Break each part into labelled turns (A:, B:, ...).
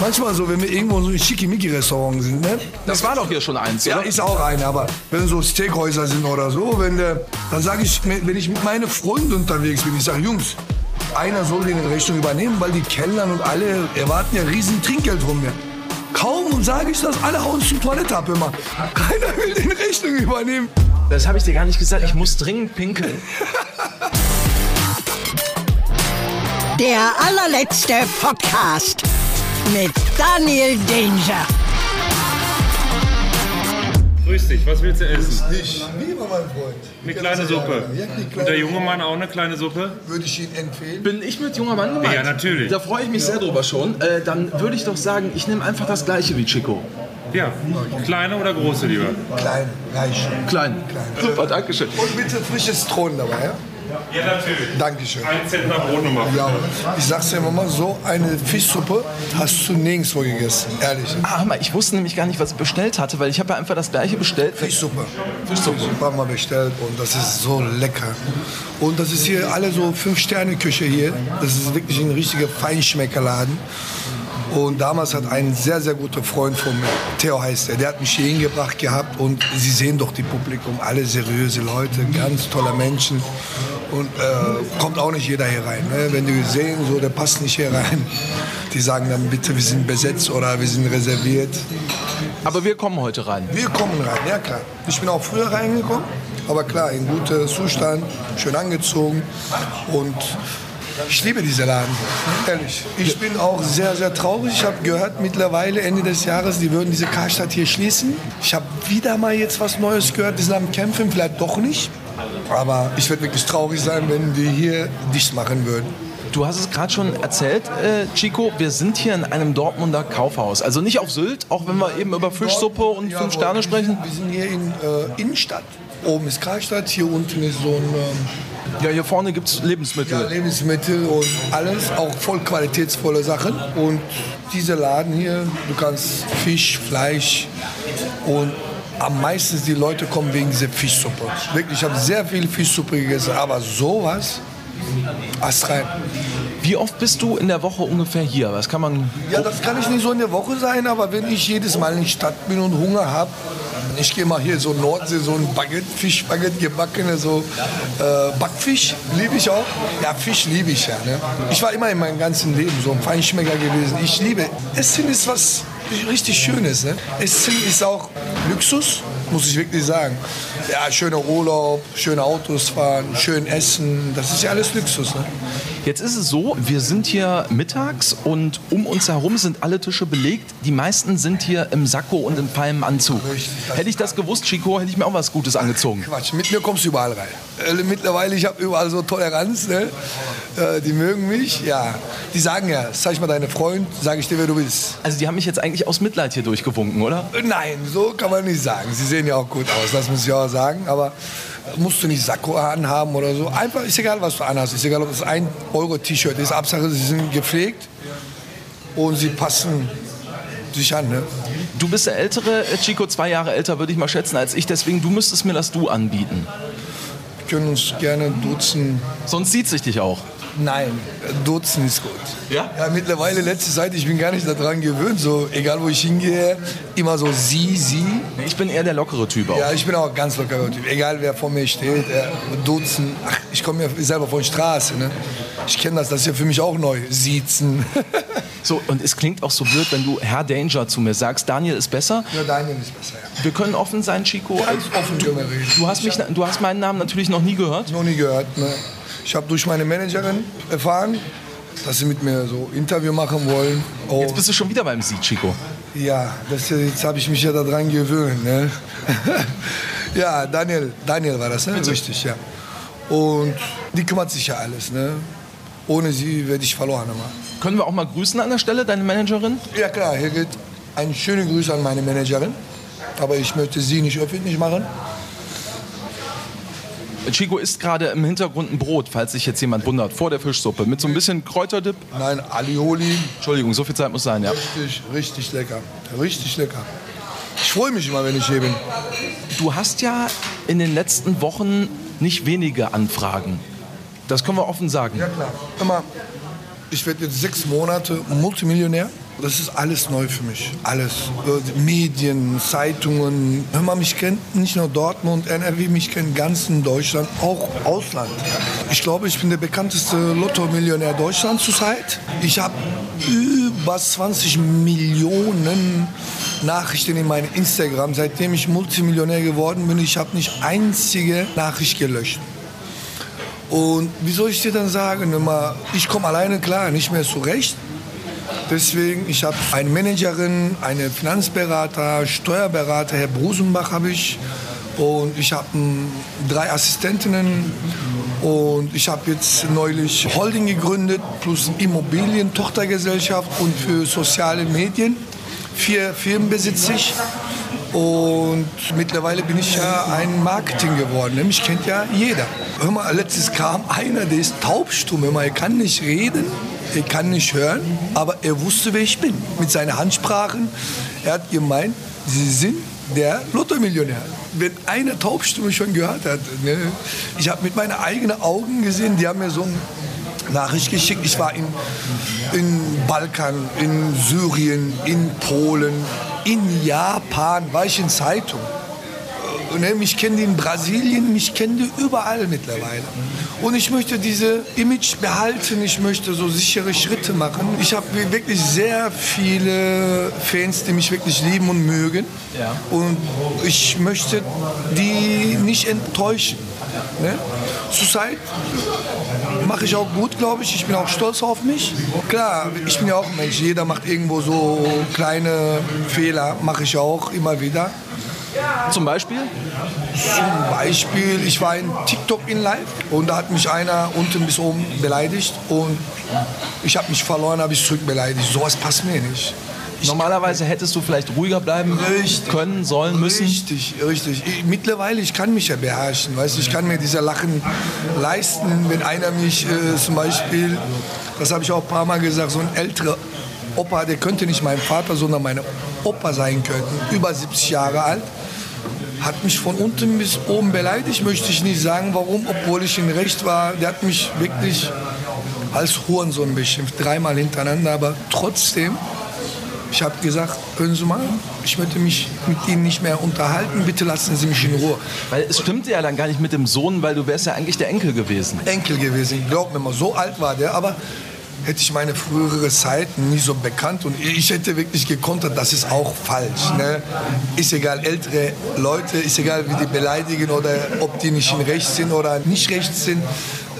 A: Manchmal so, wenn wir irgendwo so in Schickimicki-Restaurant sind, ne?
B: Das war doch hier schon eins,
A: Ja,
B: oder?
A: ist auch eine, aber wenn so Steakhäuser sind oder so, wenn der, dann sage ich, wenn ich mit meinen Freunden unterwegs bin, ich sage, Jungs, einer soll die Rechnung übernehmen, weil die Kellner und alle erwarten ja riesen Trinkgeld von mir. Kaum sage ich das, alle hauen zur Toilette ab immer. Keiner will die Rechnung übernehmen.
B: Das habe ich dir gar nicht gesagt. Ich muss dringend pinkeln.
C: Der allerletzte Podcast mit Daniel Danger.
D: Grüß dich, was willst du essen?
A: Ich liebe mein Freund.
D: Eine kleine Suppe.
A: Ja,
D: Und der junge Mann auch eine kleine Suppe?
A: würde ich Ihnen empfehlen.
B: Bin ich mit junger Mann gemeint?
D: Ja, natürlich.
B: Da freue ich mich sehr drüber schon. Äh, dann würde ich doch sagen, ich nehme einfach das gleiche wie Chico.
D: Ja. Kleine oder große lieber?
A: Klein, reich.
B: Klein. Super, danke schön.
A: Und bitte frisches Zitronen dabei, ja?
D: Ja, natürlich.
A: Dankeschön.
D: Ein Zentner Brot nochmal.
A: Ja, ich sag's dir immer, so eine Fischsuppe hast du nirgendwo gegessen, ehrlich.
B: Ah, mal, ich wusste nämlich gar nicht, was ich bestellt hatte, weil ich habe ja einfach das gleiche bestellt.
A: Fischsuppe. Fischsuppe. haben wir bestellt und das ist so lecker. Und das ist hier alle so Fünf-Sterne-Küche hier. Das ist wirklich ein richtiger Feinschmeckerladen. Und damals hat ein sehr, sehr guter Freund von mir, Theo heißt er, der hat mich hier hingebracht gehabt und Sie sehen doch die Publikum, alle seriöse Leute, ganz tolle Menschen und äh, kommt auch nicht jeder hier rein. Ne? Wenn die sehen, so, der passt nicht hier rein, die sagen dann bitte, wir sind besetzt oder wir sind reserviert.
B: Aber wir kommen heute rein.
A: Wir kommen rein, ja klar. Ich bin auch früher reingekommen, aber klar, in gutem Zustand, schön angezogen und ich liebe diese Laden, ehrlich. Ich bin auch sehr, sehr traurig. Ich habe gehört, mittlerweile Ende des Jahres, die würden diese Karstadt hier schließen. Ich habe wieder mal jetzt was Neues gehört, die sind am Kämpfen, vielleicht doch nicht. Aber ich würde wirklich traurig sein, wenn die hier dicht machen würden.
B: Du hast es gerade schon erzählt, äh, Chico, wir sind hier in einem Dortmunder Kaufhaus. Also nicht auf Sylt, auch wenn wir eben über Fischsuppe und fünf Sterne
A: wir
B: sprechen.
A: sind- Wir sind hier in äh, Innenstadt. Oben ist Karstadt, hier unten ist so ein... Ähm,
B: Ja, hier vorne gibt es Lebensmittel.
A: Ja, Lebensmittel und alles, auch voll qualitätsvolle Sachen. Und dieser Laden hier, du kannst Fisch, Fleisch und am meisten die Leute kommen wegen dieser Fischsuppe. Wirklich, ich habe sehr viel Fischsuppe gegessen, aber sowas, astrein.
B: Wie oft bist du in der Woche ungefähr hier? Was kann man.
A: Ja, das kann ich nicht so in der Woche sein, aber wenn ich jedes Mal in der Stadt bin und Hunger habe, ich gehe mal hier so Nordsee, so ein Baguette, Fischbaguette gebackene, so äh, Backfisch, liebe ich auch. Ja, Fisch liebe ich ja. Ne? Ich war immer in meinem ganzen Leben so ein Feinschmecker gewesen. Ich liebe, Essen ist was richtig Schönes. Ne? Essen ist auch Luxus, muss ich wirklich sagen. Ja, schöner Urlaub, schöne Autos fahren, schön essen, das ist ja alles Luxus. Ne?
B: Jetzt ist es so, wir sind hier mittags und um uns herum sind alle Tische belegt. Die meisten sind hier im Sakko und im feinem Anzug.
A: Richtig, das-
B: Hätte ich das gewusst, Chico, hätte ich mir auch was Gutes angezogen.
A: Quatsch, mit mir kommst du überall rein. Äh, mittlerweile, ich habe überall so Toleranz, ne? Äh, die mögen mich, ja. Die sagen ja, zeig mal deine Freund, sage ich dir, wer du bist.
B: Also die haben mich jetzt eigentlich aus Mitleid hier durchgewunken, oder?
A: Äh, Nein, so kann man nicht sagen. Sie sehen ja auch gut aus, das muss ich auch sagen. Aber musst du nicht Sakko anhaben oder so. Einfach, ist egal, was du anhast. Ist egal, ob es ein Euro-T-Shirt ist. Hauptsache, sie sind gepflegt und sie passen sich an. Ne?
B: Du bist der Ältere, Chico, zwei Jahre älter, würde ich mal schätzen, als ich. Deswegen, du müsstest mir das Du anbieten.
A: Wir können uns gerne duzen.
B: Sonst sieht sich dich auch.
A: Nein, duzen ist gut.
B: Ja?
A: Ja, mittlerweile, letzte Zeit, ich bin gar nicht daran gewöhnt, so egal wo ich hingehe, immer so sie, sie.
B: Ich bin eher der lockere Typ auch.
A: Ja, ich bin auch ganz lockerer Typ. Egal wer vor mir steht, äh, duzen. Ach, ich komme ja selber von Straße, ne? Ich kenne das, das ist ja für mich auch neu. Siezen.
B: So, und es klingt auch so blöd, wenn du Herr Danger zu mir sagst, Daniel ist besser.
A: ja, Daniel ist besser, ja.
B: Wir können offen sein, Chico.
A: Ganz offen können wir reden.
B: Du hast, mich, du hast meinen Namen natürlich noch nie gehört.
A: Noch nie gehört, ne? Ich habe durch meine Managerin erfahren, dass sie mit mir so Interview machen wollen. Oh,
B: Jetzt bist du schon wieder beim Sie, Chico.
A: Ja, das, jetzt habe ich mich ja daran gewöhnt. Ne? ja, Daniel, Daniel war das, ne? Richtig, ja. Und die kümmert sich ja alles. Ne? Ohne sie werde ich verloren. Immer.
B: Können wir auch mal grüßen an der Stelle, deine Managerin?
A: Ja klar, hier geht ein schöne Grüße an meine Managerin. Aber ich möchte sie nicht öffentlich machen.
B: Chico isst gerade im Hintergrund ein Brot, falls sich jetzt jemand wundert, vor der Fischsuppe. Mit so ein bisschen Kräuterdip.
A: Nein, Alioli,
B: Entschuldigung, so viel Zeit muss sein, ja.
A: richtig, richtig lecker. Richtig lecker. Ich freue mich immer, wenn ich hier bin.
B: Du hast ja in den letzten Wochen nicht wenige Anfragen. Das können wir offen sagen.
A: Ja klar. Immer, ich werde jetzt sechs Monate Multimillionär. Das ist alles neu für mich. Alles. Äh, Medien, Zeitungen. Wenn man mich kennt, nicht nur Dortmund, NRW, mich kennt ganz in Deutschland, auch Ausland. Ich glaube, ich bin der bekannteste Lotto-Millionär Deutschlands zurzeit. Ich habe über 20 Millionen Nachrichten in meinem Instagram. Seitdem ich Multimillionär geworden bin, ich habe nicht einzige Nachricht gelöscht. Und wie soll ich dir dann sagen, ich komme alleine klar, nicht mehr zurecht. Deswegen, ich habe eine Managerin, einen Finanzberater, Steuerberater, Herr Brusenbach habe ich. Und ich habe drei Assistentinnen und ich habe jetzt neulich Holding gegründet plus Immobilien-Tochtergesellschaft und für soziale Medien. Vier Firmen besitze ich und mittlerweile bin ich ja ein Marketing geworden. Mich kennt ja jeder. Hör mal, letztes kam einer, der ist taubstumm. Hör mal, er kann nicht reden, er kann nicht hören, aber er wusste, wer ich bin. Mit seinen Handsprachen. Er hat gemeint, Sie sind der Lotto-Millionär. Wenn eine Taubstumme schon gehört hat. Ne? Ich habe mit meinen eigenen Augen gesehen, die haben mir so eine Nachricht geschickt. Ich war in, in Balkan, in Syrien, in Polen, in Japan, war ich in Zeitung. Ne, mich kennen die in Brasilien, mich kennen die überall mittlerweile. Und ich möchte diese Image behalten, ich möchte so sichere Schritte machen. Ich habe wirklich sehr viele Fans, die mich wirklich lieben und mögen.
B: Ja.
A: Und ich möchte die nicht enttäuschen. Ne? Zurzeit mache ich auch gut, glaube ich. Ich bin auch stolz auf mich. Klar, ich bin ja auch ein Mensch. Jeder macht irgendwo so kleine Fehler, mache ich auch immer wieder.
B: Zum Beispiel?
A: Zum Beispiel, ich war in TikTok in Live und da hat mich einer unten bis oben beleidigt und ich habe mich verloren, habe ich zurück beleidigt. Sowas passt mir nicht.
B: Normalerweise hättest du vielleicht ruhiger bleiben
A: Richtig.
B: können, sollen, müssen.
A: Richtig, richtig. Ich, mittlerweile, ich kann mich ja beherrschen. Weißt, ich kann mir diese Lachen leisten, wenn einer mich äh, zum Beispiel, das habe ich auch ein paar Mal gesagt, so ein älterer Opa, der könnte nicht mein Vater, sondern meine Opa sein können, über 70 Jahre alt, hat mich von unten bis oben beleidigt, möchte ich nicht sagen, warum, obwohl ich in Recht war. Der hat mich wirklich als Hurensohn beschimpft, dreimal hintereinander, aber trotzdem ich habe gesagt, hören Sie mal, ich möchte mich mit Ihnen nicht mehr unterhalten, bitte lassen Sie mich in Ruhe.
B: Weil es stimmte ja dann gar nicht mit dem Sohn, weil du wärst ja eigentlich der Enkel gewesen.
A: Enkel gewesen, glaub mir mal, so alt war der, aber hätte ich meine frühere Zeit nie so bekannt und ich hätte wirklich gekontert, das ist auch falsch. Ne? Ist egal, ältere Leute, ist egal, wie die beleidigen oder ob die nicht in Recht sind oder nicht recht sind,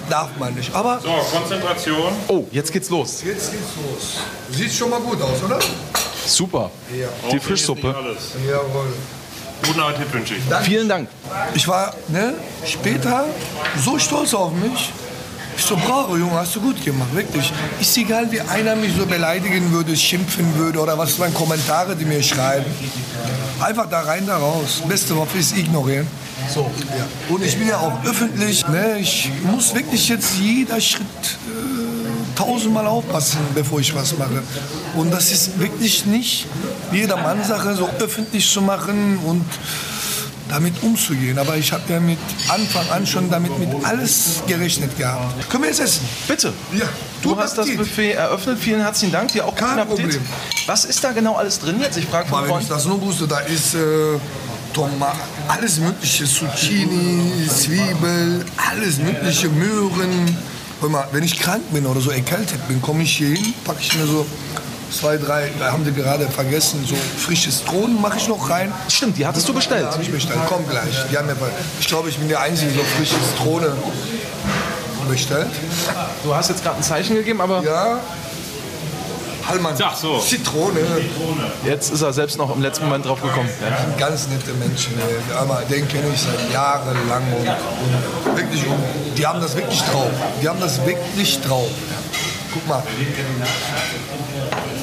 A: darf man nicht. Aber
D: So, Konzentration.
B: Oh, jetzt geht's los.
A: jetzt geht's los. Sieht schon mal gut aus, oder?
B: Super. Die
D: Braucht jetzt
B: Fischsuppe.
A: Jawohl.
D: Guten Appetit wünsche ich.
B: Vielen Dank.
A: Ich war ne, später so stolz auf mich. Ich so, bravo, Junge, hast du gut gemacht, wirklich. Ist egal, wie einer mich so beleidigen würde, schimpfen würde oder was für ein Kommentare die mir schreiben. Einfach da rein, da raus. Beste Waffe ist ignorieren. So. Ja. Und ich bin ja auch öffentlich. Ne, ich muss wirklich jetzt jeder Schritt äh, tausendmal aufpassen, bevor ich was mache. Und das ist wirklich nicht jedermann Sache, so öffentlich zu machen und damit umzugehen. Aber ich habe ja mit Anfang an schon damit mit alles gerechnet gehabt. Können wir jetzt essen?
B: Bitte.
A: Ja.
B: Du hast das Buffet eröffnet. Vielen herzlichen Dank. Dir auch
A: Kein. Problem.
B: Was ist da genau alles drin jetzt? Ich frage von
A: wenn ich das nur wusste, da ist äh, Tomaten, alles mögliche, Zucchini, Zwiebel, alles mögliche, Möhren. Hör mal, wenn ich krank bin oder so erkältet bin, komme ich hier hin, packe ich mir so zwei, drei, da haben die gerade vergessen, so frische Zitronen mache ich noch rein.
B: Stimmt, die hattest du bestellt.
A: Habe ich bestellt, komm gleich. Die haben mir, ich glaube, ich bin der Einzige, der so frische Zitrone bestellt.
B: Du hast jetzt gerade ein Zeichen gegeben, aber
A: Ja. Hallmann,
D: Ach so.
A: Zitrone.
B: jetzt ist er selbst noch im letzten Moment drauf gekommen. Ja.
A: ganz nette Menschen. ey. Aber den kenne ich seit Jahren lang und, und wirklich, und die haben das wirklich drauf. Die haben das wirklich drauf. Guck mal.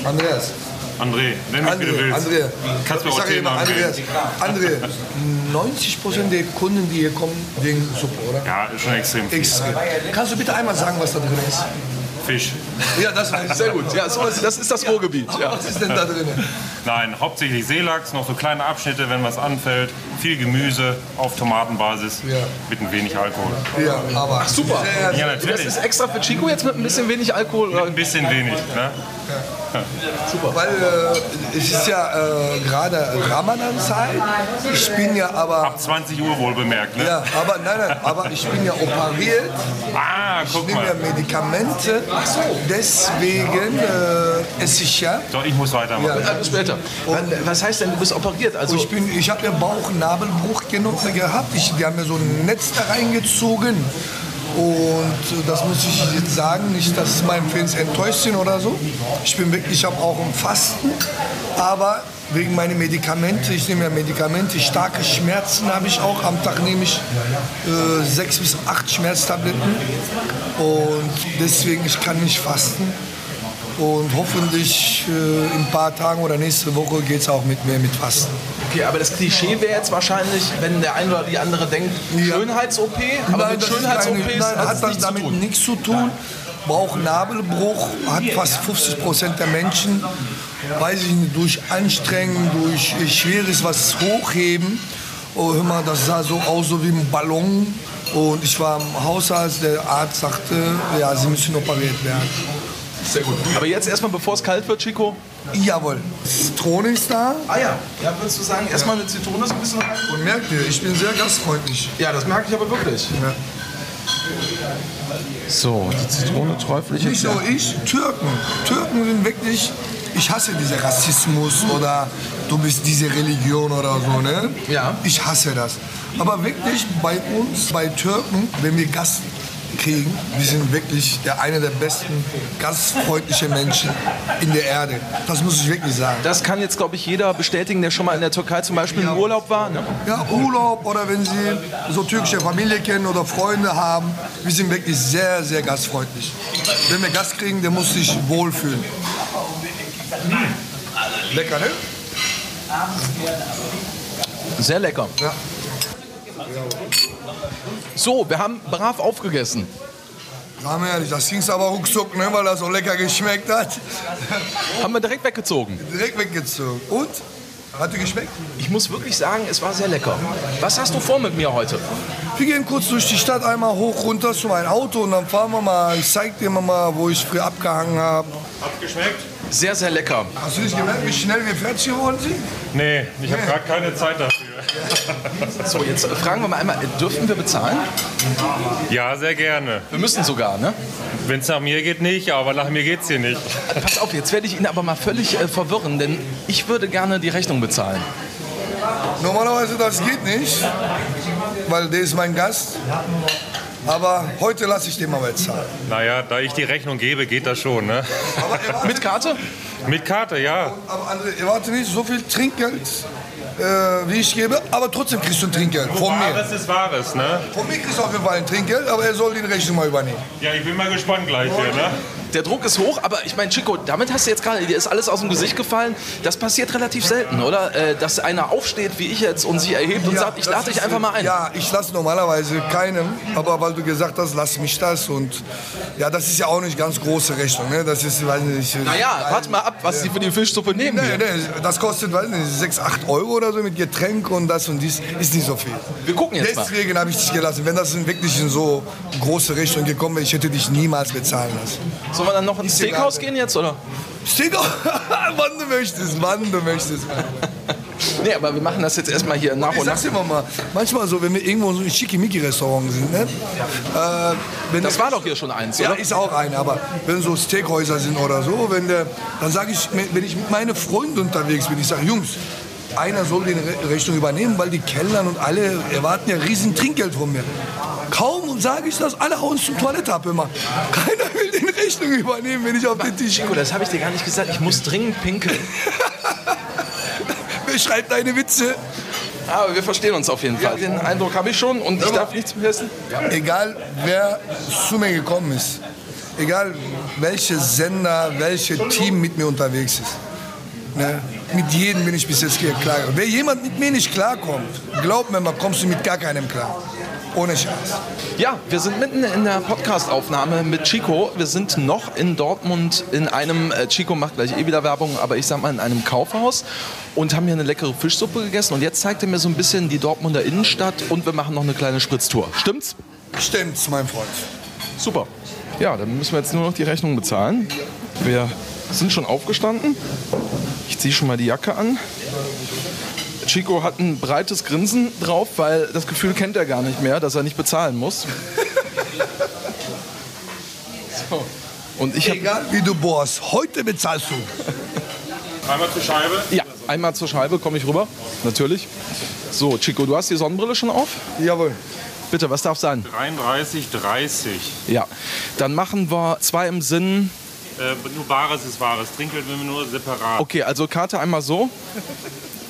A: Andreas.
D: André, nenn mich wie du
A: André,
D: willst.
A: André.
D: Kannst mir auch Namen
A: Andreas. André, 90 Prozent der Kunden, die hier kommen, wegen Suppe, oder?
D: Ja, ist schon extrem viel.
A: Extrem. Kannst du bitte einmal sagen, was da drin ist?
D: Fisch.
A: Ja, das ich.
B: Sehr gut. Ja, sowas, das ist das Ruhrgebiet. Ja.
A: Was ist denn da drin?
D: Nein, hauptsächlich Seelachs, noch so kleine Abschnitte, wenn was anfällt. Viel Gemüse auf Tomatenbasis
A: Ja.
D: mit ein wenig Alkohol.
A: Ja, aber
B: Super.
A: Sehr,
D: Ja,
B: Das
D: natürlich.
B: ist extra für Chico jetzt mit ein bisschen wenig Alkohol? Oder?
D: Ein bisschen wenig. Ne?
A: Weil äh, es ist ja äh, gerade Ramadan-Zeit. Ich bin ja aber.
D: Ab 20 Uhr wohl bemerkt, ne?
A: Ja, aber nein, nein, aber ich bin ja operiert.
D: Ah,
A: Ich
D: guck
A: nehme ja. Medikamente. Deswegen äh, esse ich ja.
D: So, ich muss weitermachen.
A: Ja.
B: Äh, bis später. Was, was heißt denn, du bist operiert? Also,
A: Ich, bin- ich habe ja Bauchnabelbruch gehabt. Ich, die haben mir so ein Netz da reingezogen. Und das muss ich jetzt sagen, nicht, dass meine Fans enttäuscht sind oder so. Ich bin wirklich, ich habe auch im Fasten, aber wegen meiner Medikamente, ich nehme ja Medikamente, starke Schmerzen habe ich auch. Am Tag nehme ich äh, sechs bis acht Schmerztabletten und deswegen ich kann nicht fasten. Und hoffentlich äh, in ein paar Tagen oder nächste Woche geht es auch mit mir mit Fasten.
B: okay, aber das Klischee wäre jetzt wahrscheinlich, wenn der eine oder die andere denkt. Schönheits-OP, aber mit
A: nein,
B: hat
A: hat
B: es
A: das
B: nichts zu
A: damit
B: tun.
A: nichts zu tun. Bauchnabelbruch hat fast 50 Prozent der Menschen, weiß ich nicht, durch Anstrengung, durch schweres was hochheben. Oh, hör mal, das sah so aus so wie ein Ballon. Und ich war im Hausarzt, der Arzt sagte, ja, sie müssen operiert werden.
B: Sehr gut. Aber jetzt erstmal, bevor es kalt wird, Chico.
A: Jawohl, Zitrone ist da.
B: Ah ja, ja würdest du sagen, erstmal eine Zitrone so ein bisschen rein?
A: Und merkt ihr, ich bin sehr gastfreundlich.
B: Ja, das merke ich aber wirklich.
A: Ja.
B: So, die Zitrone träufelt
A: Nicht nur ich, Türken. Türken sind wirklich, ich hasse diesen Rassismus oder du bist diese Religion oder so, ne?
B: Ja.
A: Ich hasse das. Aber wirklich bei uns, bei Türken, wenn wir Gast kriegen, wir sind wirklich der, einer der besten gastfreundlichen Menschen in der Erde. Das muss ich wirklich sagen.
B: Das kann jetzt, glaube ich, jeder bestätigen, der schon mal in der Türkei zum Beispiel im Urlaub war. Ne?
A: Ja, Urlaub oder wenn Sie so türkische Familie kennen oder Freunde haben, wir sind wirklich sehr, sehr gastfreundlich. Wenn wir Gast kriegen, der muss sich wohlfühlen. Lecker, ne?
B: Sehr lecker.
A: Ja.
B: So, wir haben brav aufgegessen.
A: Wir ehrlich, das ging aber ruckzuck, ne, weil das so lecker geschmeckt hat.
B: Haben wir direkt weggezogen.
A: Direkt weggezogen. Und? Hat dir geschmeckt?
B: Ich muss wirklich sagen, es war sehr lecker. Was hast du vor mit mir heute?
A: Wir gehen kurz durch die Stadt einmal hoch runter zu meinem Auto und dann fahren wir mal. Ich zeig dir mal, wo ich früher abgehangen habe.
D: Hat geschmeckt?
B: Sehr, sehr lecker.
A: Hast du nicht gemerkt, wie schnell wir fertig geworden sind?
D: Nee, ich habe gerade keine Zeit dafür.
B: So, jetzt fragen wir mal einmal, dürfen wir bezahlen?
D: Ja, sehr gerne.
B: Wir müssen sogar, ne?
D: Wenn es nach mir geht, nicht, aber nach mir geht's hier nicht.
B: Pass auf, jetzt werde ich ihn aber mal völlig äh, verwirren, denn ich würde gerne die Rechnung bezahlen.
A: Normalerweise das geht nicht, weil der ist mein Gast. Aber heute lasse ich den mal bezahlen.
D: Naja, da ich die Rechnung gebe, geht das schon, ne?
B: Mit Karte?
D: Mit Karte, ja.
A: aber André, erwarte nicht so viel Trinkgeld, äh, wie ich gebe, aber trotzdem kriegst du ein Trinkgeld von mir.
D: Wahres ist Wahres, ne?
A: Von mir kriegst du auf jeden Fall ein Trinkgeld, aber er soll die Rechnung mal übernehmen.
D: Ja, ich bin mal gespannt gleich hier, ne?
B: Der Druck ist hoch, aber ich meine, Chico, damit hast du jetzt gerade, dir ist alles aus dem Gesicht gefallen. Das passiert relativ selten, oder? Äh, dass einer aufsteht, wie ich jetzt, und sich erhebt und
A: Ja,
B: sagt, ich lade dich einfach mal ein.
A: Ja, ich lasse normalerweise keinem, aber weil du gesagt hast, lass mich das und ja, das ist ja auch nicht ganz große Rechnung, ne? Das ist, weiß nicht.
B: Naja, warte mal ab, was die für die Fischsuppe nehmen.
A: Nee, nee, das kostet, weiß nicht, 6, 8 Euro oder so mit Getränk und das und dies, ist nicht so viel.
B: Wir gucken jetzt mal.
A: Deswegen habe ich dich gelassen. Wenn das wirklich in so große Rechnung gekommen wäre, ich hätte dich niemals bezahlen lassen.
B: Sollen wir dann noch ins. Steakhouse gehen jetzt, oder?
A: Doch, wann du möchtest, wann du möchtest.
B: Nee, aber wir machen das jetzt erstmal hier nach
A: Ich
B: und nach.
A: sag's dir mal, manchmal so, wenn wir irgendwo so in Schickimicki-Restaurant sind, ne? Äh, wenn
B: Das war doch hier schon eins,
A: Ja,
B: oder?
A: ist auch eine, aber wenn so Steakhäuser sind oder so, wenn der, dann sage ich, wenn ich mit meinen Freunden unterwegs bin, ich sage, Jungs, einer soll die Re- Rechnung übernehmen, weil die Kellner und alle erwarten ja riesen Trinkgeld von mir. Kaum sage ich das, alle hauen zum Toilette ab immer. Keiner will die Rechnung übernehmen, wenn ich auf den Tisch
B: Chico, das habe ich dir gar nicht gesagt. Ich muss dringend pinkeln.
A: Wer schreibt deine Witze?
B: Aber wir verstehen uns auf jeden Fall. Den Eindruck habe ich schon und ich darf nichts vergessen.
A: Egal wer zu mir gekommen ist, egal welche Sender, welche Team mit mir unterwegs ist. Ne? Mit jedem bin ich bis jetzt hier klar. Wer jemand mit mir nicht klarkommt, glaub mir mal, kommst du mit gar keinem klar. Ohne Scheiß.
B: Ja, wir sind mitten in der Podcast-Aufnahme mit Chico. Wir sind noch in Dortmund in einem, äh, Chico macht gleich eh wieder Werbung, aber ich sag mal in einem Kaufhaus und haben hier eine leckere Fischsuppe gegessen. Und jetzt zeigt er mir so ein bisschen die Dortmunder Innenstadt und wir machen noch eine kleine Spritztour. Stimmt's?
A: Stimmt's, mein Freund.
B: Super. Ja, dann müssen wir jetzt nur noch die Rechnung bezahlen. Wir sind schon aufgestanden. Ich ziehe schon mal die Jacke an. Chico hat ein breites Grinsen drauf, weil das Gefühl kennt er gar nicht mehr, dass er nicht bezahlen muss. So. Und ich habe
A: Egal wie du bohrst, heute bezahlst du.
D: Einmal zur Scheibe.
B: ja einmal zur Scheibe komme ich rüber, natürlich. So, Chico, du hast die Sonnenbrille schon auf?
A: Jawohl.
B: Bitte, was darf sein?
D: 33, 30.
B: Ja, dann machen wir zwei im Sinn.
D: Äh, nur Bares ist Wahres. Trinkgeld will wir nur separat.
B: Okay, also Karte einmal so.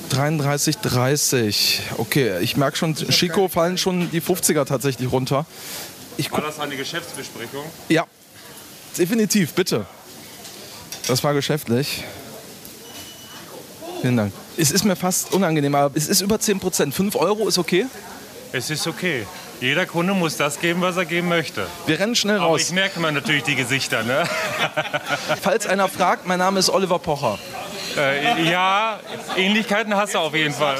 B: 33, 30. Okay, ich merke schon, Chico fallen schon die 50er tatsächlich runter. Ich
D: War das eine Geschäftsbesprechung?
B: ja, definitiv, bitte. Das war geschäftlich. Vielen Dank. Es ist mir fast unangenehm, aber es ist über 10 Prozent. 5 Euro ist okay.
D: Es ist okay. Jeder Kunde muss das geben, was er geben möchte.
B: Wir rennen schnell
D: Aber
B: raus.
D: ich merke mir natürlich die Gesichter. Ne?
B: Falls einer fragt, mein Name ist Oliver Pocher.
D: Äh, ja, Ähnlichkeiten hast du auf jeden Fall.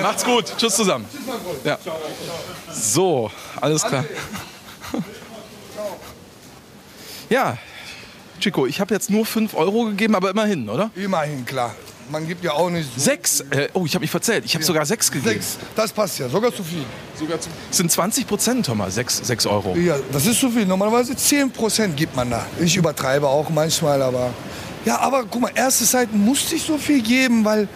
B: Macht's gut. Tschüss zusammen. Ja. So, alles klar. Ja, Chico, ich habe jetzt nur 5 Euro gegeben, aber immerhin, oder?
A: Immerhin, klar. Man gibt ja auch nicht so.
B: Sechs? Äh, oh, ich habe mich verzählt. Ich habe sogar sechs gegeben.
A: Sechs. Das passt ja, sogar zu viel.
B: Sogar zu das sind 20 Prozent, Thomas. Sechs, sechs Euro.
A: Ja, das ist zu viel. Normalerweise 10% gibt man da. Ich übertreibe auch manchmal, aber. Ja, aber guck mal, erste Zeit musste ich so viel geben, weil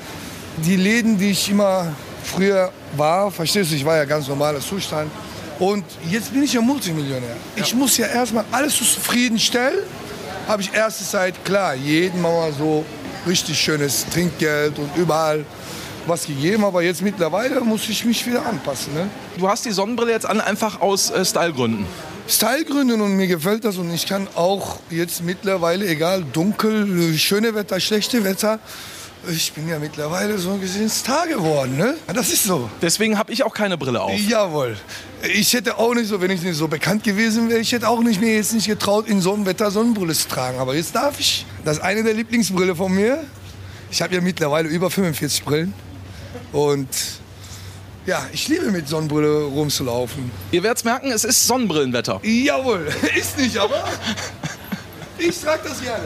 A: die Läden, die ich immer früher war, verstehst du, ich war ja ganz normaler Zustand. Und jetzt bin ich ja Multimillionär. Ich muss ja erstmal alles zufriedenstellen. Habe ich erste Zeit, klar, jeden Mal so richtig schönes Trinkgeld und überall was gegeben. Aber jetzt mittlerweile muss ich mich wieder anpassen. Ne?
B: Du hast die Sonnenbrille jetzt an, einfach aus äh, Stylegründen.
A: Stylegründen und mir gefällt das und ich kann auch jetzt mittlerweile, egal dunkel, schöne Wetter, schlechte Wetter, ich bin ja mittlerweile so gesehen Star geworden, ne? Das ist so.
B: Deswegen habe ich auch keine Brille auf.
A: Jawohl. Ich hätte auch nicht so, wenn ich nicht so bekannt gewesen wäre, ich hätte auch nicht mir jetzt nicht getraut, in so einem Wetter Sonnenbrille zu tragen. Aber jetzt darf ich. Das ist eine der Lieblingsbrille von mir. Ich habe ja mittlerweile über 45 Brillen. Und ja, ich liebe mit Sonnenbrille rumzulaufen.
B: Ihr werdet merken, es ist Sonnenbrillenwetter.
A: Jawohl, ist nicht, aber ich trage das gerne.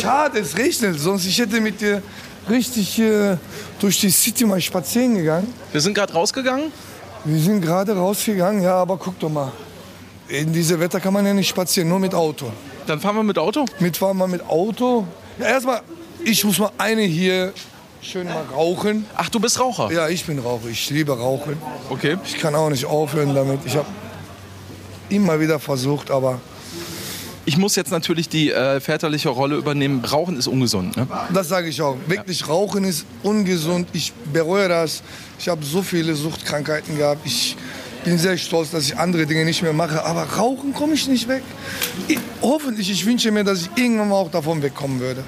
A: Schade, es regnet, sonst ich hätte mit dir richtig äh, durch die City mal spazieren gegangen.
B: Wir sind gerade rausgegangen.
A: Wir sind gerade rausgegangen, ja, aber guck doch mal. In diesem Wetter kann man ja nicht spazieren, nur mit Auto.
B: Dann fahren wir mit Auto.
A: Mitfahren wir mit Auto. Ja, erstmal, ich muss mal eine hier schön mal rauchen.
B: Ach, du bist Raucher.
A: Ja, ich bin Raucher, ich liebe Rauchen.
B: Okay.
A: Ich kann auch nicht aufhören damit. Ich habe immer wieder versucht, aber
B: Ich muss jetzt natürlich die äh, väterliche Rolle übernehmen. Rauchen ist ungesund. Ne?
A: Das sage ich auch. Wirklich, Rauchen ist ungesund. Ich bereue das. Ich habe so viele Suchtkrankheiten gehabt. Ich bin sehr stolz, dass ich andere Dinge nicht mehr mache. Aber Rauchen komme ich nicht weg. Ich, hoffentlich, ich wünsche mir, dass ich irgendwann mal auch davon wegkommen würde.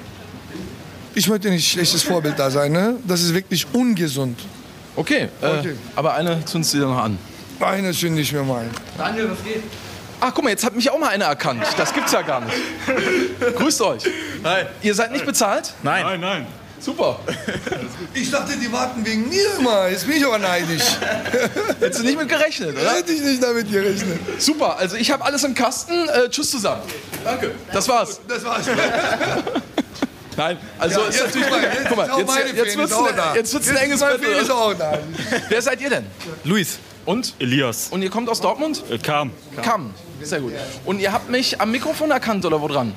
A: Ich möchte nicht ein schlechtes Vorbild da sein. Ne? Das ist wirklich ungesund.
B: Okay. Äh,
A: Okay.
B: Aber eine zündest du dir noch an.
A: Eine zünde ich mir mal.
B: Daniel, was geht? Ach, guck mal, jetzt hat mich auch mal einer erkannt. Das gibt's ja gar nicht. Grüßt euch.
E: Hi.
B: Ihr seid nicht bezahlt?
E: Nein.
D: Nein, nein.
B: Super.
A: Ich dachte, die warten wegen mir immer. Jetzt bin ich aber neidisch.
B: Hättest du nicht mit gerechnet, oder?
A: Hätte ich nicht damit gerechnet.
B: Super, also ich habe alles im Kasten. Äh, tschüss zusammen. Danke. Das war's.
A: Das war's.
B: Nein, also
A: Ja,
B: ist
A: jetzt
B: natürlich.
A: mal, jetzt
B: guck mal, jetzt, jetzt
A: Fan,
B: wird's ein, jetzt wird's ein
A: Jetzt
B: enges Battle. Wer seid ihr denn?
E: Luis.
B: Und?
E: Elias.
B: Und ihr kommt aus Dortmund?
E: Äh, kam.
B: Kam. Sehr gut. Und ihr habt mich am Mikrofon erkannt oder wo dran?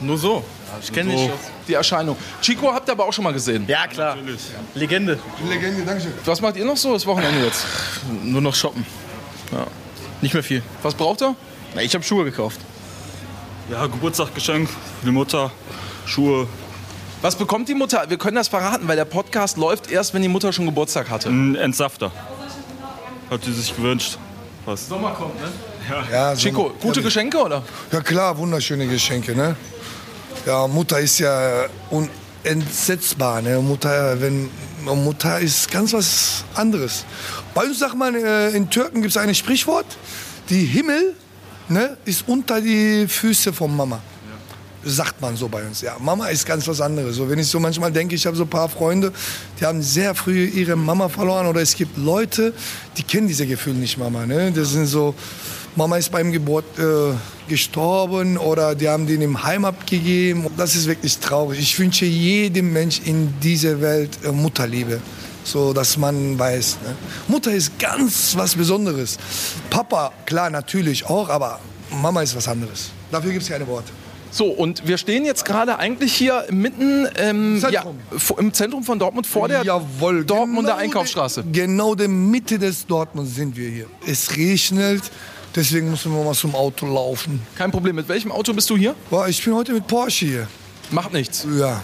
E: Nur so. Ich kenne dich.
B: Die Erscheinung. Chico habt ihr aber auch schon mal gesehen.
E: Ja, klar. Legende.
A: Legende, Dankeschön.
B: Was macht ihr noch so das Wochenende jetzt?
E: Nur noch shoppen. Ja. Nicht mehr viel.
B: Was braucht ihr?
E: Na, ich habe Schuhe gekauft. Ja, Geburtstagsgeschenk für die Mutter. Schuhe.
B: Was bekommt die Mutter? Wir können das verraten, weil der Podcast läuft erst, wenn die Mutter schon Geburtstag hatte.
E: Ein Entsafter. Hat sie sich gewünscht. Was?
B: Sommer kommt, ne?
A: Ja, so-
B: Chico, gute Geschenke oder?
A: Ja klar, wunderschöne Geschenke, ne? Ja, Mutter ist ja unentsetzbar, ne? Mutter, wenn Mutter ist ganz was anderes. Bei uns sagt man, äh, in Türken gibt es ein Sprichwort, die Himmel ne, ist unter die Füße von Mama. Sagt man so bei uns. Ja, Mama ist ganz was anderes. So, wenn ich so manchmal denke, ich habe so ein paar Freunde, die haben sehr früh ihre Mama verloren oder es gibt Leute, die kennen diese Gefühle nicht, Mama. Ne? Das sind so, Mama ist beim Geburt äh, gestorben oder die haben den im Heim abgegeben. Das ist wirklich traurig. Ich wünsche jedem Mensch in dieser Welt äh, Mutterliebe so dass man weiß. Ne? Mutter ist ganz was Besonderes. Papa, klar, natürlich auch, aber Mama ist was anderes. Dafür gibt es keine Worte.
B: So, und wir stehen jetzt gerade eigentlich hier mitten ähm,
A: Zentrum.
B: Ja, im Zentrum von Dortmund vor der
A: Jawohl,
B: Dortmunder
A: genau
B: Einkaufsstraße.
A: de- Genau der Mitte des Dortmund sind wir hier. Es regnet, deswegen müssen wir mal zum Auto laufen.
B: Kein Problem. Mit welchem Auto bist du hier?
A: Ich bin heute mit Porsche hier.
B: Macht nichts.
A: Ja.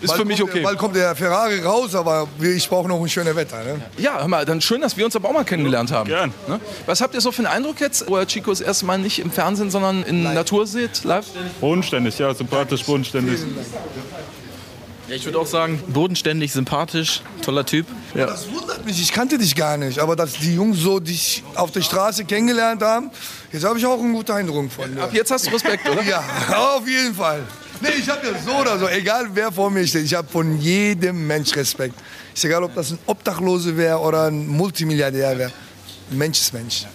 B: Ist
A: Bald
B: für mich okay.
A: Der, bald kommt der Ferrari raus, aber ich brauche noch ein schönes Wetter. Ne?
B: Ja, hör mal, dann schön, dass wir uns aber auch mal kennengelernt haben.
E: Gern.
B: Ne? Was habt ihr so für einen Eindruck jetzt, wo ihr Chico das erste Mal nicht im Fernsehen, sondern in Natur seht, live?
E: Bodenständig, ja, sympathisch, bodenständig.
F: Ja, ich würde auch sagen, bodenständig, sympathisch, toller Typ. Ja.
A: Das wundert mich, ich kannte dich gar nicht. Aber dass die Jungs so dich auf der Straße kennengelernt haben, jetzt habe ich auch einen guten Eindruck von dir.
B: Ab jetzt hast du Respekt, oder?
A: Ja, auf jeden Fall. Nee, ich habe ja so oder so, egal wer vor mir steht, ich habe von jedem Mensch Respekt. Ist egal, ob das ein Obdachlose wäre oder ein Multimilliardär wäre. Mensch ist Mensch.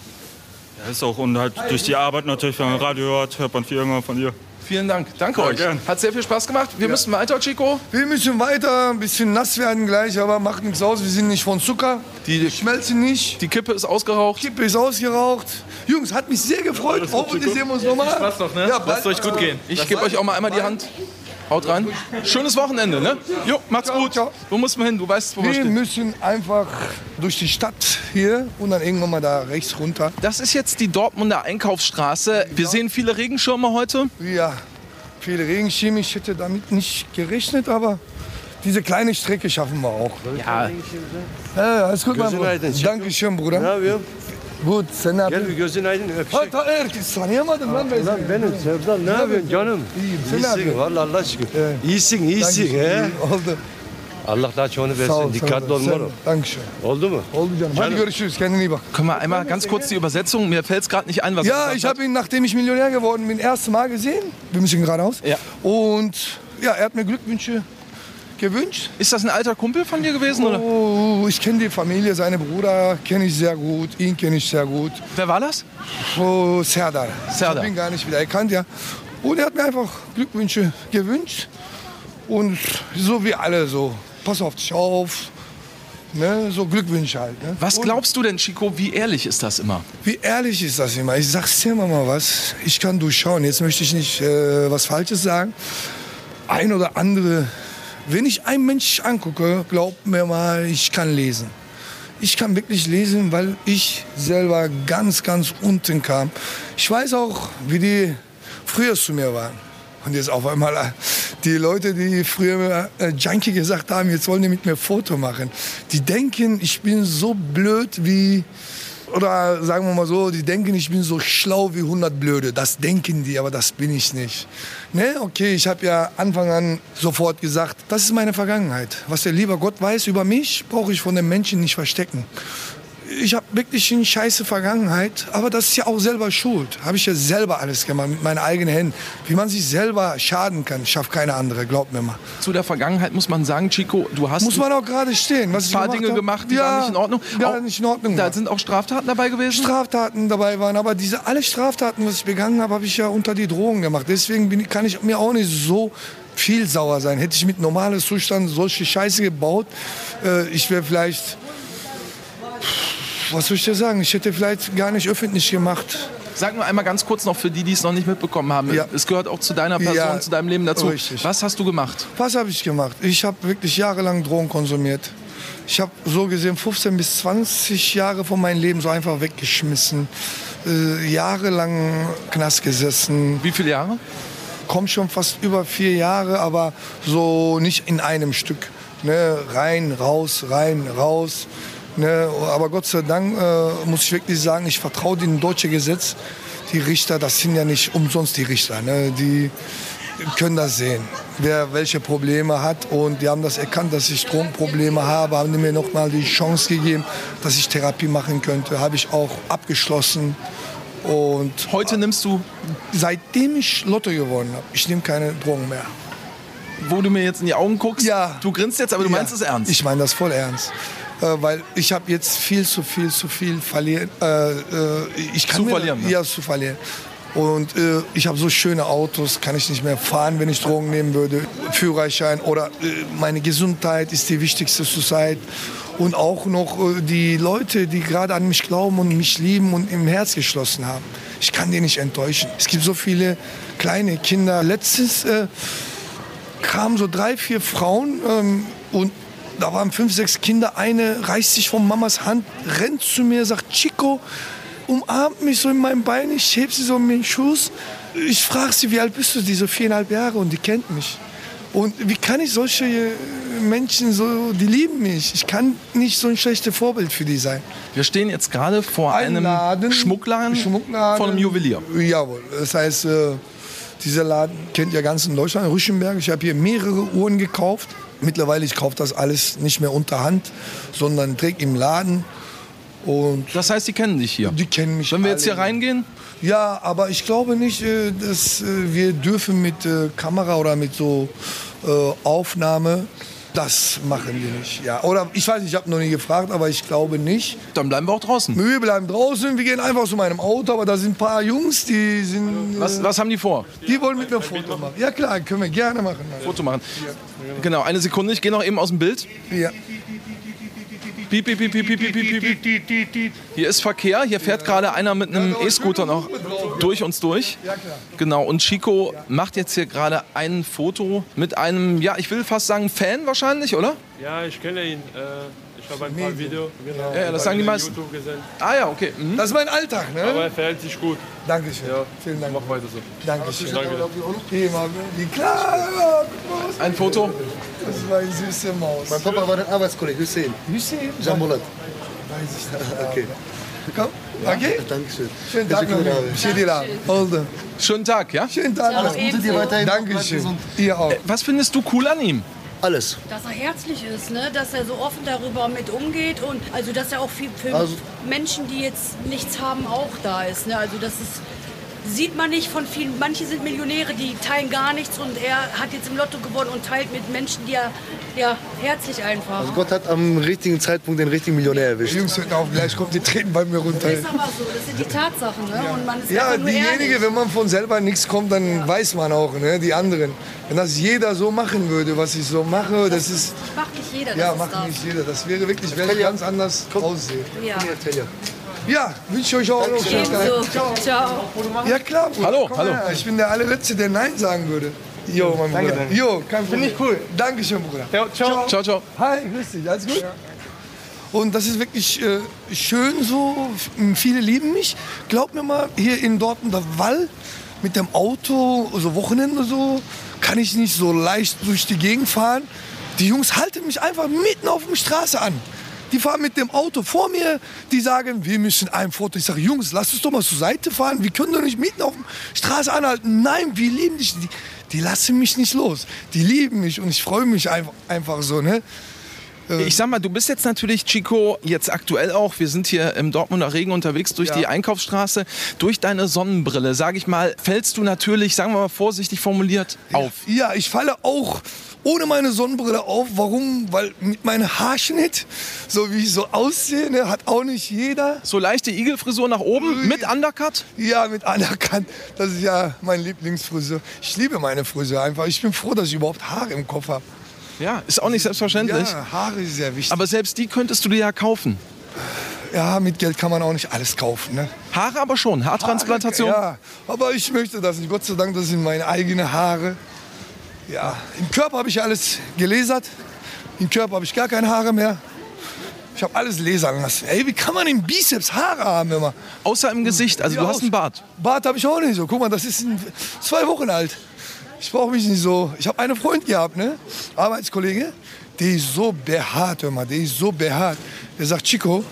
E: Ja, ist auch und halt durch die Arbeit natürlich, wenn man Radio hört, hört man viel irgendwann von dir.
B: Vielen Dank. Danke
E: Ja,
B: euch.
E: gern.
B: Hat sehr viel Spaß gemacht. Wir müssen weiter, Chico.
A: Wir müssen weiter, ein bisschen nass werden gleich, aber macht nichts aus. Wir sind nicht von Zucker.
B: Die-
A: schmelzen nicht.
B: Die Kippe ist ausgeraucht.
A: Kippe ist ausgeraucht. Jungs, hat mich sehr gefreut. Hoffentlich sehen wir uns nochmal.
F: Spaß noch, ne?
A: Ja,
F: Lasst euch gut gehen.
B: Ich gebe euch auch mal einmal die Hand. Haut rein. Schönes Wochenende, ne? Jo, macht's gut. Wo muss man hin? Du weißt, wo wir
A: Wir
B: stehen.
A: müssen einfach durch die Stadt hier und dann irgendwann mal da rechts runter.
B: Das ist jetzt die Dortmunder Einkaufsstraße. Wir sehen viele Regenschirme heute.
A: Ja, viele Regenschirme. Ich hätte damit nicht gerechnet, aber diese kleine Strecke schaffen wir auch.
B: Ja,
A: Ja, alles gut, mein Bruder. Dankeschön, Bruder.
G: Ne yapıyorsun?
A: Gut, sen ne
G: Gel bir
A: yapıyorsun?
G: gözün aydın öpüşelim.
A: Hatta herkes tanıyamadım lan ben
G: Lan
A: seni.
G: benim Sevdan ne yapıyorsun canım?
A: İyiyim, sen ne
G: İyisin
A: yapıyorsun?
G: valla Allah aşkına.
A: Evet.
G: İyisin iyisin
A: Dankeschön,
G: he.
A: iyi, Oldu.
G: Allah daha çoğunu
A: Sağ ol.
G: versin. Dikkatli ol moruk.
A: Dankeschön.
G: Oldu mu?
A: Oldu canım. Hadi görüşürüz. Kendine iyi bak.
B: können wir einmal ganz kurz die Übersetzung? Mir fällt es gerade nicht ein, was er
A: Ja,
B: gesagt
A: ich
B: hat.
A: habe ihn, nachdem ich Millionär geworden bin, erste Mal gesehen. Wir müssen geradeaus.
B: Ja.
A: Und ja, er hat mir Glückwünsche gewünscht.
B: Ist das ein alter Kumpel von dir gewesen? Oder?
A: Oh, ich kenne die Familie, seine Bruder kenne ich sehr gut, ihn kenne ich sehr gut.
B: Wer war das?
A: Oh, Serdar.
B: Serdar.
A: Ich ihn gar nicht wieder erkannt, ja. Und er hat mir einfach Glückwünsche gewünscht. Und so wie alle so, pass auf dich auf. Ne, so Glückwünsche halt. Ne?
B: Was glaubst du denn, Chico, wie ehrlich ist das immer?
A: Wie ehrlich ist das immer? Ich sag's dir mal was. Ich kann durchschauen. Jetzt möchte ich nicht äh, was Falsches sagen. Ein oder andere, wenn ich einen Mensch angucke, glaubt mir mal, ich kann lesen. Ich kann wirklich lesen, weil ich selber ganz, ganz unten kam. Ich weiß auch, wie die früher zu mir waren. Und jetzt auf einmal äh, die Leute, die früher äh, Junkie gesagt haben, jetzt wollen die mit mir Foto machen. Die denken, ich bin so blöd wie, oder sagen wir mal so, die denken, ich bin so schlau wie 100 Blöde. Das denken die, aber das bin ich nicht. Ne, okay, ich habe ja Anfang an sofort gesagt, das ist meine Vergangenheit. Was der lieber Gott weiß über mich, brauche ich von den Menschen nicht verstecken. Ich habe wirklich eine scheiße Vergangenheit, aber das ist ja auch selber schuld. Habe ich ja selber alles gemacht mit meinen eigenen Händen. Wie man sich selber schaden kann, schafft keine andere, glaubt mir mal.
B: Zu der Vergangenheit muss man sagen, Chico, du hast
A: Muss man auch gerade stehen. Was
B: ein paar Dinge
A: hab.
B: gemacht, die
A: ja,
B: waren nicht in Ordnung.
A: Ja,
B: Auch-
A: nicht in Ordnung.
B: Da sind auch Straftaten dabei gewesen.
A: Straftaten dabei waren, aber diese alle Straftaten, was ich begangen habe, habe ich ja unter die Drogen gemacht. Deswegen bin, kann ich mir auch nicht so viel sauer sein. Hätte ich mit normalem Zustand solche Scheiße gebaut, äh, ich wäre vielleicht, was soll ich dir sagen, ich hätte vielleicht gar nicht öffentlich gemacht.
B: Sag nur einmal ganz kurz noch für die, die es noch nicht mitbekommen haben.
A: Ja.
B: Es gehört auch zu deiner Person,
A: Ja,
B: zu deinem Leben dazu.
A: richtig.
B: Was hast du gemacht?
A: Was habe ich gemacht? Ich habe wirklich jahrelang Drogen konsumiert. Ich habe so gesehen 15 bis 20 Jahre von meinem Leben so einfach weggeschmissen. Äh, jahrelang Knast gesessen.
B: Wie viele Jahre?
A: kommt schon fast über vier Jahre, aber so nicht in einem Stück. Ne? Rein, raus, rein, raus. Ne? Aber Gott sei Dank äh, muss ich wirklich sagen, ich vertraue dem deutschen Gesetz. Die Richter, das sind ja nicht umsonst die Richter. Ne? Die können das sehen, wer welche Probleme hat. Und die haben das erkannt, dass ich Drogenprobleme habe, haben mir noch mal die Chance gegeben, dass ich Therapie machen könnte. Habe ich auch abgeschlossen. Und
B: Heute nimmst du,
A: seitdem ich Lotto gewonnen habe, ich nehme keine Drogen mehr.
B: wo du mir jetzt in die Augen guckst,
A: Ja.
B: du grinst jetzt, aber du meinst
A: Ja,
B: es ernst.
A: Ich meine das voll ernst. Äh, weil ich habe jetzt viel zu viel, zu viel verlieren. Äh, äh, ich kann
B: Zu
A: mir-
B: verlieren, ne?
A: Ja, zu verlieren. Und äh, ich habe so schöne Autos, kann ich nicht mehr fahren, wenn ich Drogen nehmen würde. Führerschein oder äh, meine Gesundheit ist die wichtigste zurzeit. Und auch noch äh, die Leute, die gerade an mich glauben und mich lieben und im Herz geschlossen haben. Ich kann die nicht enttäuschen. Es gibt so viele kleine Kinder. Letztens kamen so drei, vier Frauen ähm, und da waren fünf, sechs Kinder. Eine reißt sich von Mamas Hand, rennt zu mir, sagt Chico, umarmt mich so in meinem Bein, ich heb sie so in den Schuss. Ich frage sie, wie alt bist du? Die so viereinhalb Jahre und die kennt mich. Und wie kann ich solche äh, Menschen so, die lieben mich. Ich kann nicht so ein schlechtes Vorbild für die sein.
B: Wir stehen jetzt gerade vor
A: Ein
B: einem
A: Laden,
B: Schmuckladen,
A: Schmuckladen.
B: von einem Juwelier.
A: Jawohl. Das heißt, äh, dieser Laden kennt ja ganz in Deutschland, Rüschenberg. Ich habe hier mehrere Uhren gekauft. Mittlerweile, ich kaufe das alles nicht mehr unter Hand, sondern direkt im Laden. Und
B: Das heißt, die kennen dich hier.
A: die kennen mich
B: Wenn wir jetzt hier reingehen,
A: Ja, aber ich glaube nicht, äh, dass äh, wir dürfen mit äh, Kamera oder mit so Aufnahme, das machen wir nicht. Ja. Oder ich weiß nicht, ich habe noch nie gefragt, aber ich glaube nicht.
B: dann bleiben wir auch draußen.
A: Wir bleiben draußen, wir gehen einfach zu meinem Auto, aber da sind ein paar Jungs, die sind,
B: Was, was haben die vor?
A: die wollen mit mir ein Foto machen. Ja klar, können wir gerne machen.
B: Foto machen. Genau, eine Sekunde, ich gehe noch eben aus dem Bild.
A: Ja.
B: Piep, piep, piep, piep, piep, piep, piep. Hier ist Verkehr, hier fährt gerade einer mit einem E-Scooter noch durch uns durch. Genau, und Chico macht jetzt hier gerade ein Foto mit einem, ja, ich will fast sagen Fan wahrscheinlich, oder?
H: Ja, ich kenne ihn. Äh, ich habe ein paar Videos genau,
B: Ja, ja, das sagen die meisten.
H: YouTube gesehen.
B: Ah ja, okay. Mhm.
A: Das ist mein Alltag, ne?
H: Aber er verhält sich gut.
A: Dankeschön. Vielen Dank.
H: Mach weiter so.
A: Dankeschön.
H: Danke
A: mal,
B: Ein Foto.
A: das war eine süße Maus.
I: Mein Papa war ein Arbeitskollege, Hussein.
A: Hüseyin,
I: Jambulat.
A: weiß ich nicht.
I: Okay.
A: Komm, okay?
I: Dankeschön.
A: Schönen Tag noch. Oldu.
B: Schönen Tag, ja?
A: Schönen Tag noch.
I: Gute dir weiterhin.
A: Dankeschön. Ihr auch.
B: Was findest du cool an ihm?
I: Alles.
J: Dass er herzlich ist, ne? dass er so offen darüber mit umgeht und also dass er auch viel für
I: Also-
J: Menschen, die jetzt nichts haben, auch da ist. Ne? Also das ist sieht man nicht von vielen. Manche sind Millionäre, die teilen gar nichts und er hat jetzt im Lotto gewonnen und teilt mit Menschen, die er ja herzlich einfach.
I: Also Gott hat am richtigen Zeitpunkt den richtigen Millionär erwischt.
A: Jungs, hört auf, gleich kommt die Treten bei mir runter.
J: ist aber so, das sind die Tatsachen. Ne? Und man ist
A: Ja, diejenige,
J: ehrlich.
A: wenn man von selber nichts kommt, dann weiß man auch, ne, die anderen. Wenn das jeder so machen würde, was ich so mache, das ist,
J: Macht nicht jeder,
A: ja,
J: das ist
A: macht
J: da.
A: nicht jeder. Das wäre wirklich, wäre ganz anders aussehen.
J: Ja.
A: Ja, wünsche ich euch auch noch schönen Tag.
J: Ebenso. Ciao.
A: Ja klar, Bruder.
B: Hallo,
A: Komm
B: hallo.
A: her. Ich bin der allerletzte, der Nein sagen würde. Jo, mein Bruder. Jo, kein Problem. Finde ich cool. Dankeschön, Bruder. ciao.
B: Ciao, ciao.
A: Hi, grüß dich. Alles gut? Und das ist wirklich äh, schön so. Viele lieben mich. Glaub mir mal, hier in Dortmunder Wall mit dem Auto, so Wochenende so, kann ich nicht so leicht durch die Gegend fahren. Die Jungs halten mich einfach mitten auf der Straße an. Die fahren mit dem Auto vor mir, die sagen, wir müssen ein Foto. Ich sage, Jungs, lass uns doch mal zur Seite fahren. Wir können doch nicht mitten auf der Straße anhalten. Nein, wir lieben dich. Die, die lassen mich nicht los. Die lieben mich und ich freue mich einfach, einfach so. Ne?
B: Ich sag mal, du bist jetzt natürlich, Chico, jetzt aktuell auch, wir sind hier im Dortmunder Regen unterwegs durch
A: Ja.
B: die Einkaufsstraße. Durch deine Sonnenbrille, sag ich mal, fällst du natürlich, sagen wir mal vorsichtig formuliert, auf.
A: Ja, ich falle auch ohne meine Sonnenbrille auf. Warum? Weil mit meinem Haarschnitt, so wie ich so aussehe, ne, hat auch nicht jeder.
B: So leichte Igelfrisur nach oben mit Undercut.
A: Ja, mit anerkannt. Das ist ja mein Lieblingsfriseur. Ich liebe meine Friseur einfach. Ich bin froh, dass ich überhaupt Haare im Kopf habe.
B: Ja, ist auch nicht selbstverständlich.
A: Ja, Haare ist sehr wichtig.
B: Aber selbst die könntest du dir ja kaufen.
A: ja, mit Geld kann man auch nicht alles kaufen. Ne?
B: Haare aber schon, Haartransplantation.
A: Ja, aber ich möchte das nicht. Gott sei Dank, das sind meine eigenen Haare. Ja, im Körper habe ich alles gelasert. Im Körper habe ich gar keine Haare mehr. Ich habe alles lasern lassen. Ey, wie kann man im Bizeps Haare haben immer?
B: Außer im Gesicht, also
A: Ja,
B: du hast einen Bart.
A: Bart habe ich auch nicht so. Guck mal, das ist zwei Wochen alt. Ich brauche mich nicht so. Ich habe einen Freund gehabt, ne? Arbeitskollege. Der ist so behaart, hör mal. Der ist so behaart. Der sagt, Chico,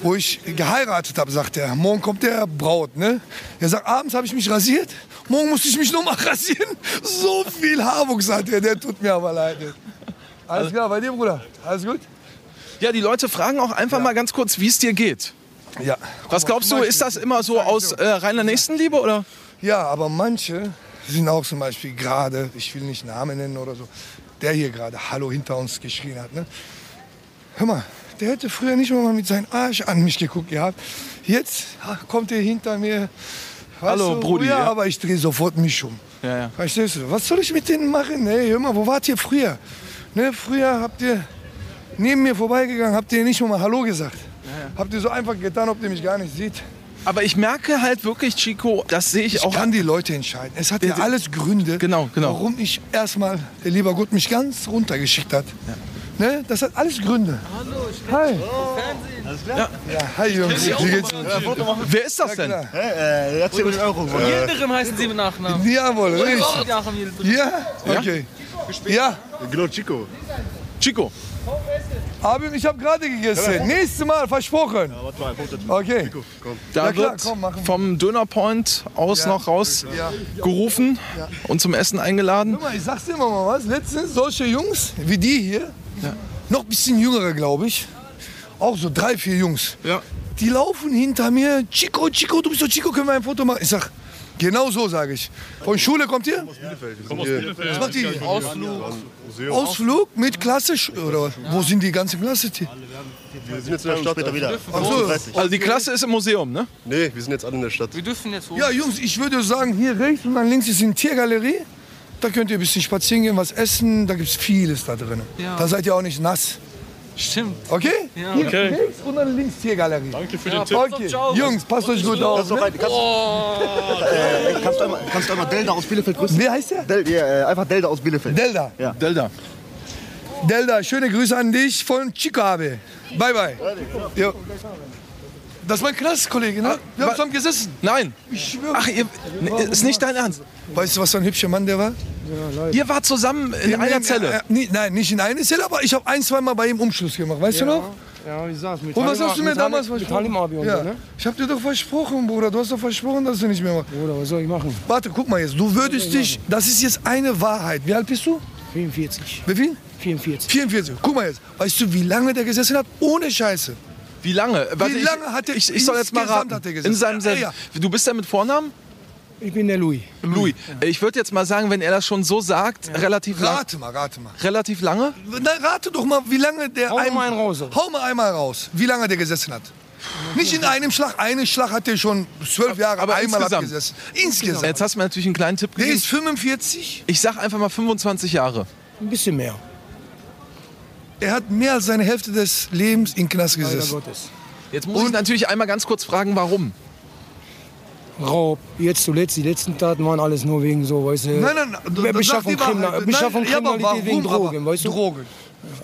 A: wo ich geheiratet habe, sagt er, morgen kommt der Braut, ne? Er sagt, abends habe ich mich rasiert. Morgen musste ich mich noch mal rasieren. So viel Haarwuchs hat er. Der tut mir aber leid. Alles klar, bei dir, Bruder? Alles gut?
B: Ja, die Leute fragen auch einfach mal ganz kurz, wie es dir geht.
A: Ja.
B: Was glaubst du, ist das immer so aus äh, reiner Nächstenliebe oder?
A: Ja, aber manche sind auch zum Beispiel gerade, ich will nicht Namen nennen oder so, der hier gerade Hallo hinter uns geschrien hat. Ne? Hör mal, der hätte früher nicht mal mit seinem Arsch an mich geguckt gehabt. Jetzt kommt er hinter mir.
B: Hallo,
A: du,
B: Brudi,
A: Ja,
B: ja.
A: aber ich drehe sofort mich um.
B: Ja, ja.
A: Verstehst du? Was soll ich mit denen machen? Hey, hör mal, wo wart ihr früher? Ne, früher habt ihr neben mir vorbeigegangen, habt ihr nicht mal Hallo gesagt. Habt ihr so einfach getan, ob ihr mich gar nicht sieht.
B: Aber ich merke halt wirklich, Chico, das sehe ich,
A: Ich
B: auch
A: kann die Leute entscheiden. Es hat ja alles Gründe,
B: Genau, genau.
A: warum ich erstmal, der lieber Gott mich ganz runtergeschickt hat. Ne? Das hat alles Gründe. Hallo, Hi. Ja. ja, hi Jungs. Wie geht's?
B: Wer ist das denn?
I: Äh, erzähl mir den Euro.
F: Yildirim heißen sie mit Nachnamen.
A: Jawohl, richtig. Ja? Okay. Ja,
I: Genau, Chico.
B: Chico.
A: Aber ich habe gerade gegessen. Nächstes Mal, versprochen. Okay.
B: Da
A: Ja, klar,
B: wird
A: komm, machen wir.
B: vom Dönerpoint aus
A: Ja.
B: noch raus
A: Ja.
B: gerufen und zum Essen eingeladen.
A: Guck mal, ich sag's dir mal was. Letztens solche Jungs wie die hier, noch ein bisschen jüngere, glaube ich, auch so drei, vier Jungs,
B: Ja.
A: die laufen hinter mir. Chico, Chico, du bist doch Chico, können wir ein Foto machen? Ich sag, genau so sage ich. Von Schule kommt ihr? Was macht ihr hier? Ausflug. Ausflug mit Klasse? Oder wo sind die ganze Klasse? Die?
I: Wir sind jetzt in der Stadt. Später wieder.
A: Ach so.
B: Also die Klasse ist im Museum, ne?
I: Nee, wir sind jetzt alle in der Stadt.
F: Wir dürfen jetzt hoch.
A: Ja, Jungs, ich würde sagen, hier rechts und dann links ist eine Tiergalerie. Da könnt ihr ein bisschen spazieren gehen, was essen. Da gibt es vieles da drin.
F: Ja.
A: Da seid ihr auch nicht nass.
F: Stimmt.
A: Okay?
F: Ja.
A: Hier
H: Okay.
A: rechts und dann links Tiergalerie.
H: Danke für den Tipp.
A: Okay,
F: ciao.
A: Jungs, passt euch gut auf.
I: Kannst du,
A: Ne?
I: kannst, äh, kannst, du einmal, kannst du einmal Delda aus Bielefeld grüßen?
A: Wie heißt der?
I: Del, ja, äh, einfach Delda aus Bielefeld.
A: Delda.
B: Delda.
A: Delda, schöne Grüße an dich von Chikabe. Bye, bye. Jo. Das ist mein Klassenkollege, ne? Wir haben zusammen gesessen.
B: Nein.
A: Ich schwöre.
B: Ach, ihr, ne, ist nicht dein Ernst.
A: Weißt du, was für ein hübscher Mann der war?
B: Ihr wart zusammen in einer
A: nehmen-
B: Zelle.
A: Äh, nie- nein, nicht in einer Zelle, aber ich habe ein, zwei Mal bei ihm Umschluss gemacht. Weißt du noch?
K: Ja, ich sag's mit
A: Und was hast du mir damals
K: Mit
A: versprochen?
K: Und
A: ja.
K: so, ne?
A: Ich habe dir doch versprochen, Bruder. Du hast doch versprochen, dass du nicht mehr machst.
K: Bruder, was soll ich machen?
A: Warte, guck mal jetzt. Du würdest dich. Das ist jetzt eine Wahrheit. Wie alt bist du?
K: 44.
A: Wie viel?
K: 44.
A: 44. Guck mal jetzt. Weißt du, wie lange der gesessen hat? Ohne Scheiße.
B: Wie lange? Warte, ich-
A: lange hat er
B: ich, ich soll jetzt mal raten.
A: hat er gesessen?
B: In seinem Sel
A: Ja,
B: Du bist ja mit Vornamen?
K: Ich bin der Louis.
B: Louis. Ich würde jetzt mal sagen, wenn er das schon so sagt, relativ, lang,
A: Rate mal, rate mal.
B: relativ lange.
A: Na, rate doch mal, wie lange der.
K: Hau
A: ein-
K: mal einen raus.
A: Hau mal einmal raus, wie lange der gesessen hat. Nicht in einem Schlag. Einen Schlag hat er schon zwölf Jahre
B: Aber
A: einmal
B: insgesamt?
A: abgesessen. Insgesamt.
B: Jetzt hast du mir natürlich einen kleinen Tipp
A: Der
B: gegeben.
A: ist 45.
B: Ich sag einfach mal 25 Jahre.
K: Ein bisschen mehr.
A: Er hat mehr als seine Hälfte des Lebens in Knast gesessen.
B: Jetzt muss ich natürlich einmal ganz kurz fragen, warum.
K: Raub. Jetzt zuletzt, die letzten Taten waren alles nur wegen so, weißt du.
A: Nein, nein, nein.
K: Be- Beschaffung, Kriminal. Beschaffung
A: Nein, ja,
K: Kriminalität wegen Drogen,
A: aber?
K: weißt du?
A: Drogen.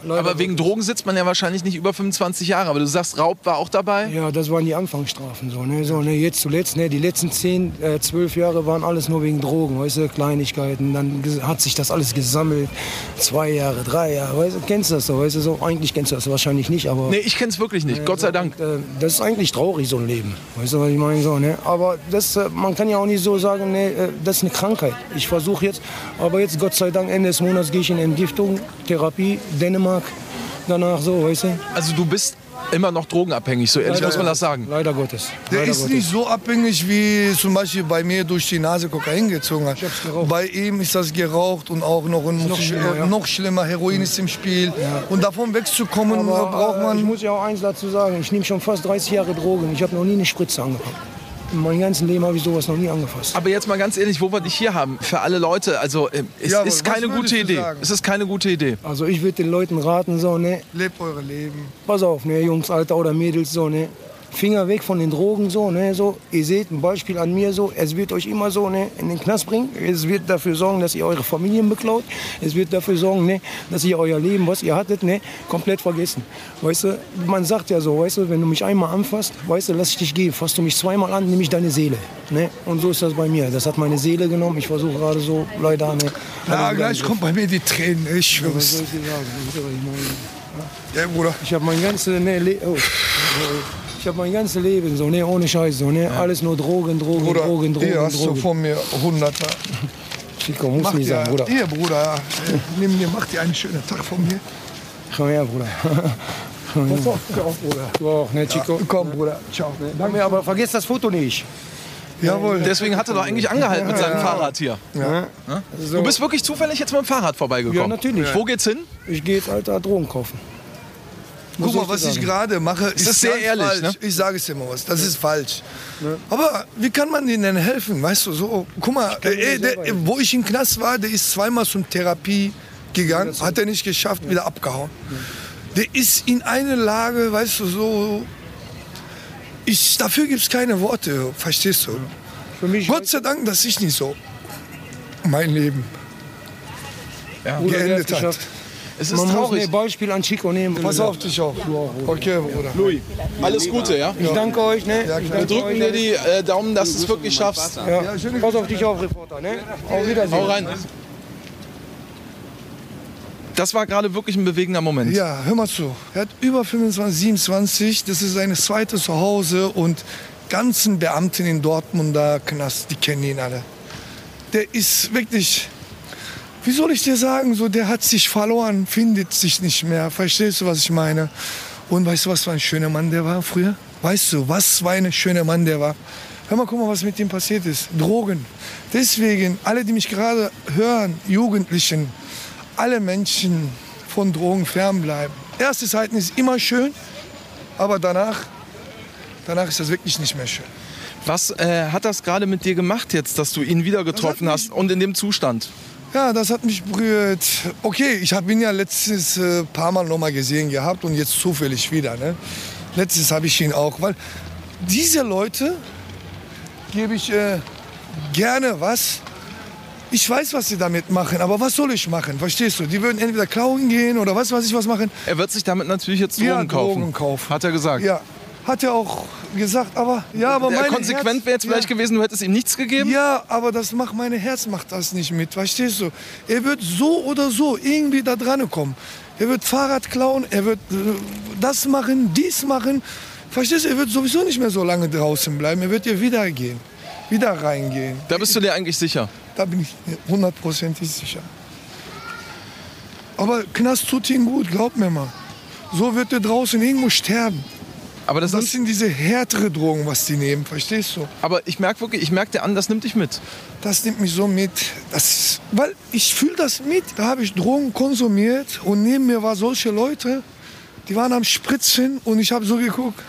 K: Leider
B: Aber wegen Drogen sitzt man ja wahrscheinlich nicht über 25 Jahre. Aber du sagst, Raub war auch dabei.
K: Ja, das waren die Anfangsstrafen so, ne? So, ne, jetzt zuletzt, ne, die letzten 10, äh, 12 Jahre waren alles nur wegen Drogen, weißt du, Kleinigkeiten, dann hat sich das alles gesammelt. Zwei Jahre, drei Jahre, weißt du, kennst du das so, weißt du, so, eigentlich kennst du das wahrscheinlich nicht, aber
B: Nee, ich kenn's wirklich nicht. Gott sei Dank.
K: äh, das ist eigentlich traurig, so ein Leben, weißt du, was ich meine, so, ne? Aber das, äh, man kann ja auch nicht so sagen, ne, äh, das ist eine Krankheit. Ich versuche jetzt, aber jetzt, Gott sei Dank, Ende des Monats gehe ich in Entgiftung, Therapie, Dänemark, danach so, weißt du.
B: Also du bist immer noch drogenabhängig, so ehrlich
K: Leider
B: muss man das sagen.
K: Leider Gottes.
A: Der
K: Leider
A: ist
K: Gottes.
A: nicht so abhängig, wie zum Beispiel bei mir durch die Nase Kokain gezogen hat. Bei ihm ist das geraucht und auch noch, ein,
K: noch schlimmer, ja.
A: noch schlimmer. Heroin ist im Spiel. Und davon wegzukommen,
K: Aber,
A: braucht
K: äh, Ich
A: man.
K: muss ja auch eins dazu sagen. Ich nehme schon fast 30 Jahre Drogen. Ich habe noch nie eine Spritze angepackt. In meinem ganzen Leben habe ich sowas noch nie angefasst.
B: Aber jetzt mal ganz ehrlich, wo wir dich hier haben, für alle Leute, also äh, es
A: Ja,
B: ist keine gute Idee.
A: sagen?
B: Es ist keine gute Idee.
K: Also ich würde den Leuten raten, so, ne,
A: Lebt eure Leben.
K: pass auf, ne, Jungs, Alter oder Mädels, so, ne, Finger weg von den Drogen, so, ne, so. Ihr seht ein Beispiel an mir, so, es wird euch immer so, ne, in den Knast bringen. Es wird dafür sorgen, dass ihr eure Familien beklaut. Es wird dafür sorgen, ne, dass ihr euer Leben, was ihr hattet, ne, komplett vergessen. Weißt du, man sagt ja so, weißt du, wenn du mich einmal anfasst, weißt du, lass ich dich gehen. Fasst du mich zweimal an, nehme ich deine Seele, ne. Und so ist das bei mir. Das hat meine Seele genommen. Ich versuche gerade so, leider, ne.
A: Ja, gleich kommt bei mir die Tränen. Ich schwör's.
K: meine,
A: Ja, Bruder.
K: ich habe mein ganzes ne, Le oh. Ich habe mein ganzes Leben so ne ohne Scheiß so ne alles nur Drogen Drogen
A: Bruder,
K: Drogen Drogen
A: hier hast du
K: Drogen.
A: von mir Hunderter.
K: Chico muss
A: Mach
K: nicht
A: dir,
K: sein Bruder.
A: Hier, Bruder. äh, Nimm dir, mach dir einen schönen Tag von mir.
K: Komm her Bruder. Pass auf, du auch, Bruder. Du auch, ne, Chico?
A: Komm, Bruder. Ciao.
K: Danke, aber vergiss das Foto nicht.
A: Jawohl.
B: Deswegen hat er doch eigentlich angehalten mit seinem Fahrrad hier.
K: Ja.
B: Ja?
K: So.
B: Du bist wirklich zufällig jetzt mit dem Fahrrad vorbeigekommen.
K: Ja, natürlich.
B: Wo geht's hin?
K: Ich gehe jetzt, Alter, Drogen kaufen.
A: Guck mal, was ich gerade mache, ist,
B: ist sehr ehrlich,
A: falsch.
B: ne?
A: Ich sage es dir mal was, das ist falsch. Aber wie kann man denen denn helfen? Weißt du, so, guck mal, ey, der,
K: selber, ja.
A: wo ich im Knast war, der ist zweimal zum Therapie gegangen, hat er nicht geschafft, wieder abgehauen. Der ist in eine Lage, weißt du, so. Ich, dafür gibt es keine Worte, verstehst du? Gott sei Dank, dass ich nicht so mein Leben
K: der
A: geendet hat.
B: Es ist
K: Man muss
B: traurig.
K: ein Beispiel an Chico nehmen.
A: Pass auf dich auf. Okay, Bruder.
B: Louis, alles Gute, ja?
K: Ich danke euch, ne? Ich
B: Wir drücken dir die äh, Daumen, dass du es wirklich schaffst.
K: Ja. Pass auf dich auf, Reporter, ne? Auf Wiedersehen.
B: Hau rein. Das war gerade wirklich ein bewegender Moment.
A: Ja, hör mal zu. Er hat über 25, 27, das ist sein zweites Zuhause und ganzen Beamten in Dortmunder Knast, die kennen ihn alle. Der ist wirklich, wie soll ich dir sagen, so der hat sich verloren, findet sich nicht mehr. Verstehst du, was ich meine? Und weißt du, was für ein schöner Mann der war früher? Weißt du, was für ein schöner Mann der war? Hör mal, guck mal, was mit ihm passiert ist. Drogen. Deswegen, alle, die mich gerade hören, Jugendlichen, alle Menschen von Drogen fernbleiben. Erste Zeiten ist immer schön, aber danach, danach ist das wirklich nicht mehr schön.
B: Was äh, hat das gerade mit dir gemacht jetzt, dass du ihn wieder getroffen hast und in dem Zustand?
A: Ja, das hat mich berührt. Okay, ich habe ihn ja letztes äh, paar Mal noch mal gesehen gehabt und jetzt zufällig wieder. Ne? Letztes habe ich ihn auch, weil diese Leute gebe ich äh, gerne was. Ich weiß, was sie damit machen, aber was soll ich machen? Verstehst du? Die würden entweder klauen gehen oder was weiß ich was machen.
B: Er wird sich damit natürlich jetzt Drogen
A: Ja,
B: kaufen.
A: Drogen kaufen.
B: Hat er gesagt.
A: Ja, hat er auch gesagt, aber ja, aber
B: Der
A: mein
B: konsequent wäre jetzt vielleicht
A: ja.
B: gewesen, du hättest ihm nichts gegeben.
A: Ja, aber das macht mein Herz macht das nicht mit, verstehst du? Er wird so oder so irgendwie da dran kommen. Er wird Fahrrad klauen, er wird äh, das machen, dies machen. Verstehst du? Er wird sowieso nicht mehr so lange draußen bleiben. Er wird hier wieder gehen, wieder reingehen.
B: Da bist du dir eigentlich sicher.
A: Da bin ich hundertprozentig sicher. Aber Knast tut ihm gut, glaub mir mal. So wird er draußen irgendwo sterben.
B: Aber das,
A: Das sind diese härtere Drogen, was die nehmen, verstehst du?
B: aber ich merke wirklich, ich merke dir an, das nimmt dich mit.
A: Das nimmt mich so mit. Das, weil ich fühle das mit. Da habe ich Drogen konsumiert und neben mir waren solche Leute, die waren am Spritzen und ich habe so geguckt,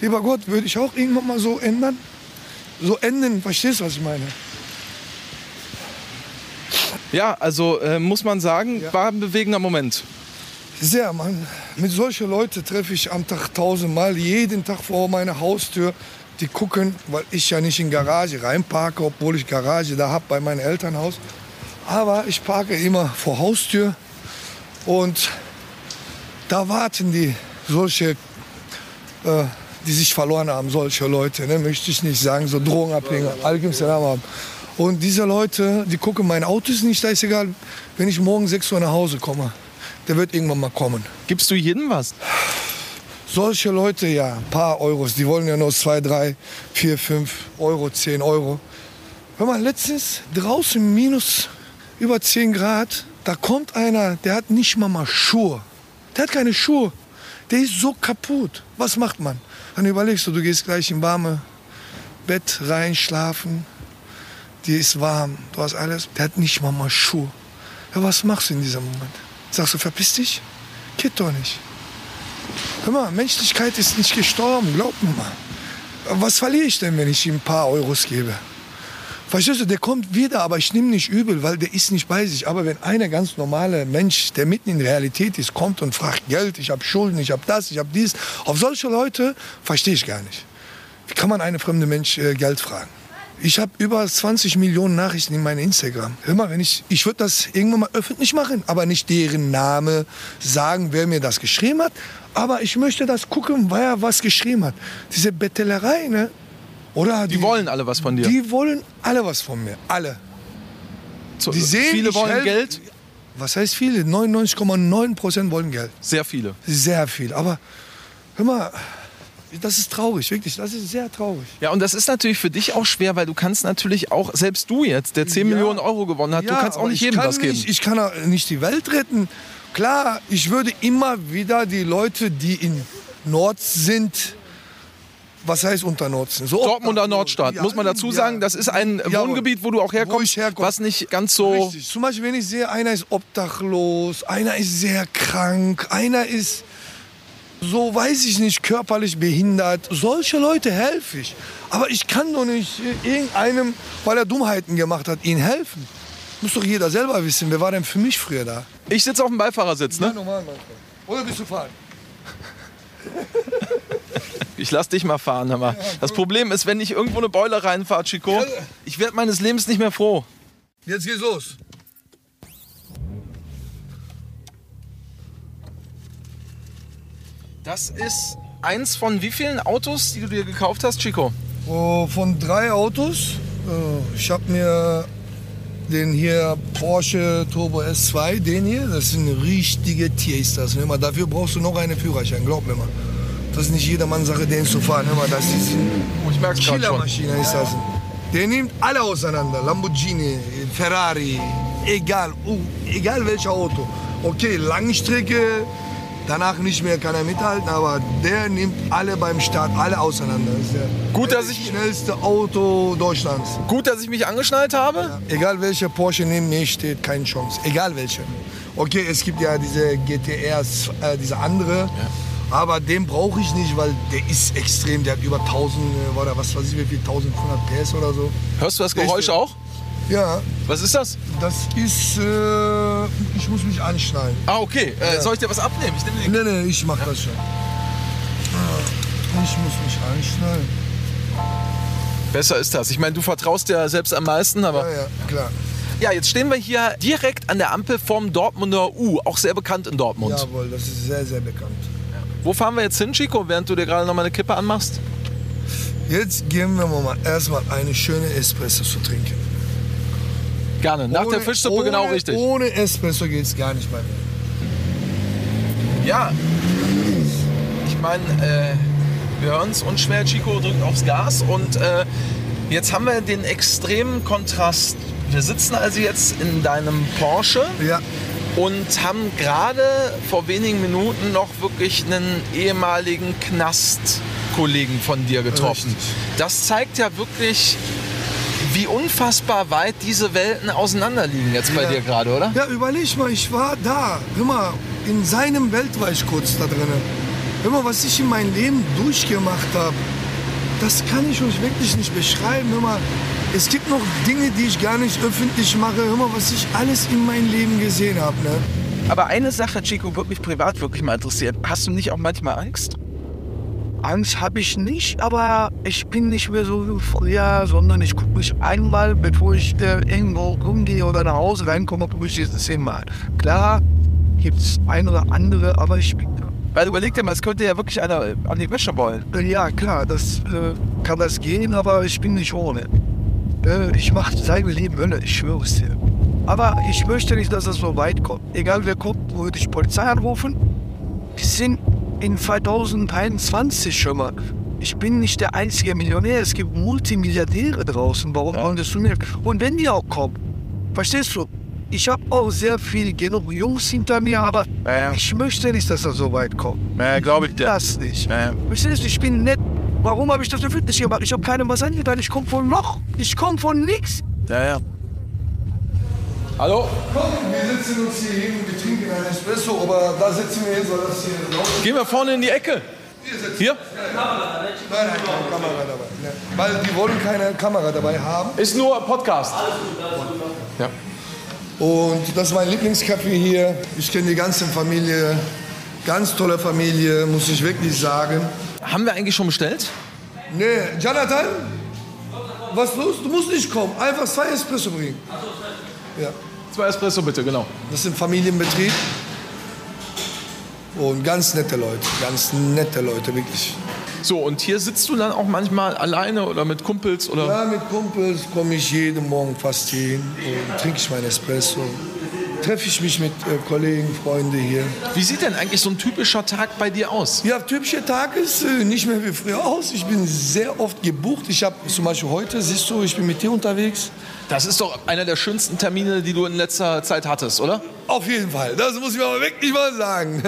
A: lieber Gott, würde ich auch irgendwann mal so ändern? So enden, verstehst du, was ich meine?
B: Ja, also äh, muss man sagen, war ein bewegender Moment.
A: Sehr, Mann. Mit solchen Leuten treffe ich am Tag tausendmal, jeden Tag vor meiner Haustür. Die gucken, weil ich ja nicht in Garage reinparke, obwohl ich Garage da habe bei meinem Elternhaus. Aber ich parke immer vor Haustür und da warten die solche, äh, die sich verloren haben, solche Leute, ne, möchte ich nicht sagen, so Drogenabhänger, Alkim Salam haben. Und diese Leute, die gucken, mein Auto ist nicht, da ist egal, wenn ich morgen 6 Uhr nach Hause komme, der wird irgendwann mal kommen.
B: Gibst du jedem was?
A: Solche Leute, ja, ein paar Euros, die wollen ja nur 2, 3, 4, 5 Euro, 10 Euro. Hör mal, letztens draußen minus über 10 Grad, da kommt einer, der hat nicht mal, mal Schuhe. Der hat keine Schuhe. Der ist so kaputt. Was macht man? Dann überlegst du, du gehst gleich im warme Bett rein, schlafen. Dir ist warm, du hast alles. Der hat nicht mal, mal Schuhe. Ja, was machst du in diesem Moment? Sagst du, verpiss dich? Geht doch nicht. Hör mal, Menschlichkeit ist nicht gestorben, glaub mir mal. Was verliere ich denn, wenn ich ihm ein paar Euros gebe? Verstehst du, der kommt wieder, aber ich nehme nicht übel, weil der ist nicht bei sich. Aber wenn einer ganz normale Mensch, der mitten in der Realität ist, kommt und fragt Geld, ich habe Schulden, ich habe das, ich habe dies, auf solche Leute verstehe ich gar nicht. Wie kann man einen fremden Mensch äh, Geld fragen? Ich habe über 20 Millionen Nachrichten in meinem Instagram. Hör mal, wenn ich, ich würde das irgendwann mal öffentlich machen, aber nicht deren Name sagen, wer mir das geschrieben hat. Aber ich möchte das gucken, wer was geschrieben hat. Diese Bettelerei, ne? Oder
B: Die wollen alle was von dir.
A: Die wollen alle was von mir. Alle.
B: Zu-
A: Die sehen,
B: viele wollen
A: helf-
B: Geld,
A: Was heißt viele? 99,9 Prozent wollen Geld.
B: sehr viele.
A: Sehr viel. Aber hör mal, das ist traurig, wirklich. Das ist sehr traurig.
B: Ja, und das ist natürlich für dich auch schwer, weil du kannst natürlich auch, selbst du jetzt, der 10
A: Ja.
B: Millionen Euro gewonnen hat, du kannst auch nicht
A: ich
B: jedem
A: kann
B: was geben.
A: Nicht, ich kann auch nicht die Welt retten. Klar, ich würde immer wieder die Leute, die in Nord sind, was heißt unter Nord sind? So
B: Dortmunder Nordstadt, muss man dazu sagen. Das ist ein. Wohngebiet, wo du auch herkommst, was nicht ganz so...
A: Richtig. Zum Beispiel, wenn ich sehe, einer ist obdachlos, einer ist sehr krank, einer ist so, weiß ich nicht, körperlich behindert. Solche Leute helfe ich. Aber ich kann doch nicht äh, irgendeinem, weil er Dummheiten gemacht hat, ihnen helfen. Muss doch jeder selber wissen, wer war denn für mich früher da?
B: Ich sitze auf dem Beifahrersitz, ne?
A: Ja, normal, Mann. Oder bist du fahren?
B: Ich lass dich mal fahren, hör mal. Das Problem ist, wenn ich irgendwo eine Beule reinfahre, Chico, ich werde meines Lebens nicht mehr froh.
A: Jetzt geht's los.
B: Das ist eins von wie vielen Autos, die du dir gekauft hast, Chico?
A: Oh, von drei Autos. Äh, Ich habe mir den hier Porsche Turbo S2, den hier, das sind richtige Tierstas. Hör mal, Dafür brauchst du noch einen Führerschein, glaub mir mal. Das ist nicht jedermanns Sache, den zu fahren. Hör mal, das ist
B: Oh, ich merk's grad schon.
A: Killermaschine ist das. Der nimmt alle auseinander. Lamborghini, Ferrari, egal, uh, egal welches Auto. Okay, Langstrecke, danach nicht mehr kann er mithalten, aber der nimmt alle beim Start, alle auseinander. Das ist der,
B: Gut, dass ich-
A: schnellste Auto Deutschlands.
B: Gut, dass ich mich angeschnallt habe.
A: Egal welcher Porsche neben mir steht, keine Chance. Egal welche. Okay, es gibt ja diese GTRs, äh, diese andere. Aber den brauche ich nicht, weil der ist extrem. Der hat über 1000, äh, oder was weiß ich, wie viel, 1500 PS oder so.
B: Hörst du das Geräusch
A: Echt?
B: auch?
A: Ja,
B: Was ist das?
A: das ist. Äh, ich muss mich anschnallen.
B: Ah, okay. Äh, Soll ich dir was abnehmen? Ich nehme den.
A: Nee, nee, ich mach das schon. Ah, Ich muss mich anschnallen.
B: Besser ist das. Ich meine, du vertraust dir selbst am meisten, aber.
A: Ja, ja, klar.
B: Ja, jetzt stehen wir hier direkt an der Ampel vom Dortmunder U, auch sehr bekannt in Dortmund.
A: Jawohl, das ist sehr, sehr bekannt.
B: Wo fahren wir jetzt hin, Chico, während du dir gerade noch mal eine Kippe anmachst?
A: Jetzt gehen wir mal erstmal eine schöne Espresso zu trinken.
B: Gerne. Nach der
A: Ohne-
B: Fischsuppe genau
A: ohne-
B: richtig.
A: Ohne Espresso geht's gar nicht bei mir.
B: Ja. Ich meine, äh, wir hören es unschwer, Chico drückt aufs Gas und äh, jetzt haben wir den extremen Kontrast. Wir sitzen also jetzt in deinem Porsche
A: Ja.
B: und haben gerade vor wenigen Minuten noch wirklich einen ehemaligen Knastkollegen von dir getroffen.
A: Richtig.
B: Das zeigt ja wirklich, wie unfassbar weit diese Welten auseinanderliegen jetzt bei
A: Ja.
B: dir gerade, oder?
A: Ja, überleg mal, ich war da. Hör mal, in seinem Welt war ich kurz da drin. Hör mal, was ich in meinem Leben durchgemacht habe, das kann ich euch wirklich nicht beschreiben. Hör mal, es gibt noch Dinge, die ich gar nicht öffentlich mache. Hör mal, was ich alles in meinem Leben gesehen habe. Ne?
F: Aber eine Sache, Chico, würde mich privat wirklich mal interessieren. Hast du nicht auch manchmal Angst?
K: Angst habe ich nicht, aber ich bin nicht mehr so wie früher, sondern ich gucke mich einmal, bevor ich äh, irgendwo rumgehe oder nach Hause reinkomme, gucke ich das zehnmal. Klar, gibt es ein oder andere, aber ich bin
F: Weil überleg dir mal, es könnte ja wirklich einer an die Wäsche wollen.
K: Ja, klar, das äh, kann das gehen, aber ich bin nicht ohne. Äh, ich mache sein Leben Hölle, ich schwöre es dir. Aber ich möchte nicht, dass es so weit kommt. Egal wer kommt, würde ich Polizei anrufen. Wir sind in 2021 schon mal. Ich bin nicht der einzige Millionär. Es gibt Multimilliardäre draußen. Warum wollen das zu mir? Und wenn die auch kommen, verstehst du? Ich habe auch sehr viel genug Jungs hinter mir, aber ich möchte nicht, dass das so weit kommt.
F: Ja, glaube ich dir.
K: Das nicht.
F: Ja.
K: Verstehst du, ich bin nett. Warum habe ich das öffentlich gemacht? Ich habe keinem was angetan. Ich komme von Loch. Ich komme von nix.
F: Ja, ja.
B: Hallo?
A: Komm, wir sitzen uns hier hin, wir trinken einen Espresso, aber da sitzen wir hin, soll das hier laufen.
B: Gehen wir vorne in die Ecke. Hier?
A: Nein, nein, keine Kamera dabei. Ne. Weil die wollen keine Kamera dabei haben.
B: Ist nur Podcast. Ja.
A: Und das ist mein Lieblingscafé hier. Ich kenne die ganze Familie. Ganz tolle Familie, muss ich wirklich sagen.
B: Haben wir eigentlich schon bestellt?
A: Nee, Jonathan, was los? Du musst nicht kommen. Einfach zwei Espresso bringen. Ja,
B: Zwei Espresso bitte, genau.
A: das ist ein Familienbetrieb. Und ganz nette Leute, ganz nette Leute, wirklich.
B: So, und hier sitzt du dann auch manchmal alleine oder mit Kumpels oder?
A: Ja, mit Kumpels komme ich jeden Morgen fast hin und trinke ich meinen Espresso. Treffe ich mich mit äh, Kollegen, Freunden hier.
B: Wie sieht denn eigentlich so ein typischer Tag bei dir aus?
A: Ja, typischer Tag ist äh, nicht mehr wie früher aus. Ich bin sehr oft gebucht. Ich habe zum Beispiel heute, siehst du, ich bin mit dir unterwegs.
B: Das ist doch einer der schönsten Termine, die du in letzter Zeit hattest, oder?
A: Auf jeden Fall, das muss ich aber wirklich mal sagen.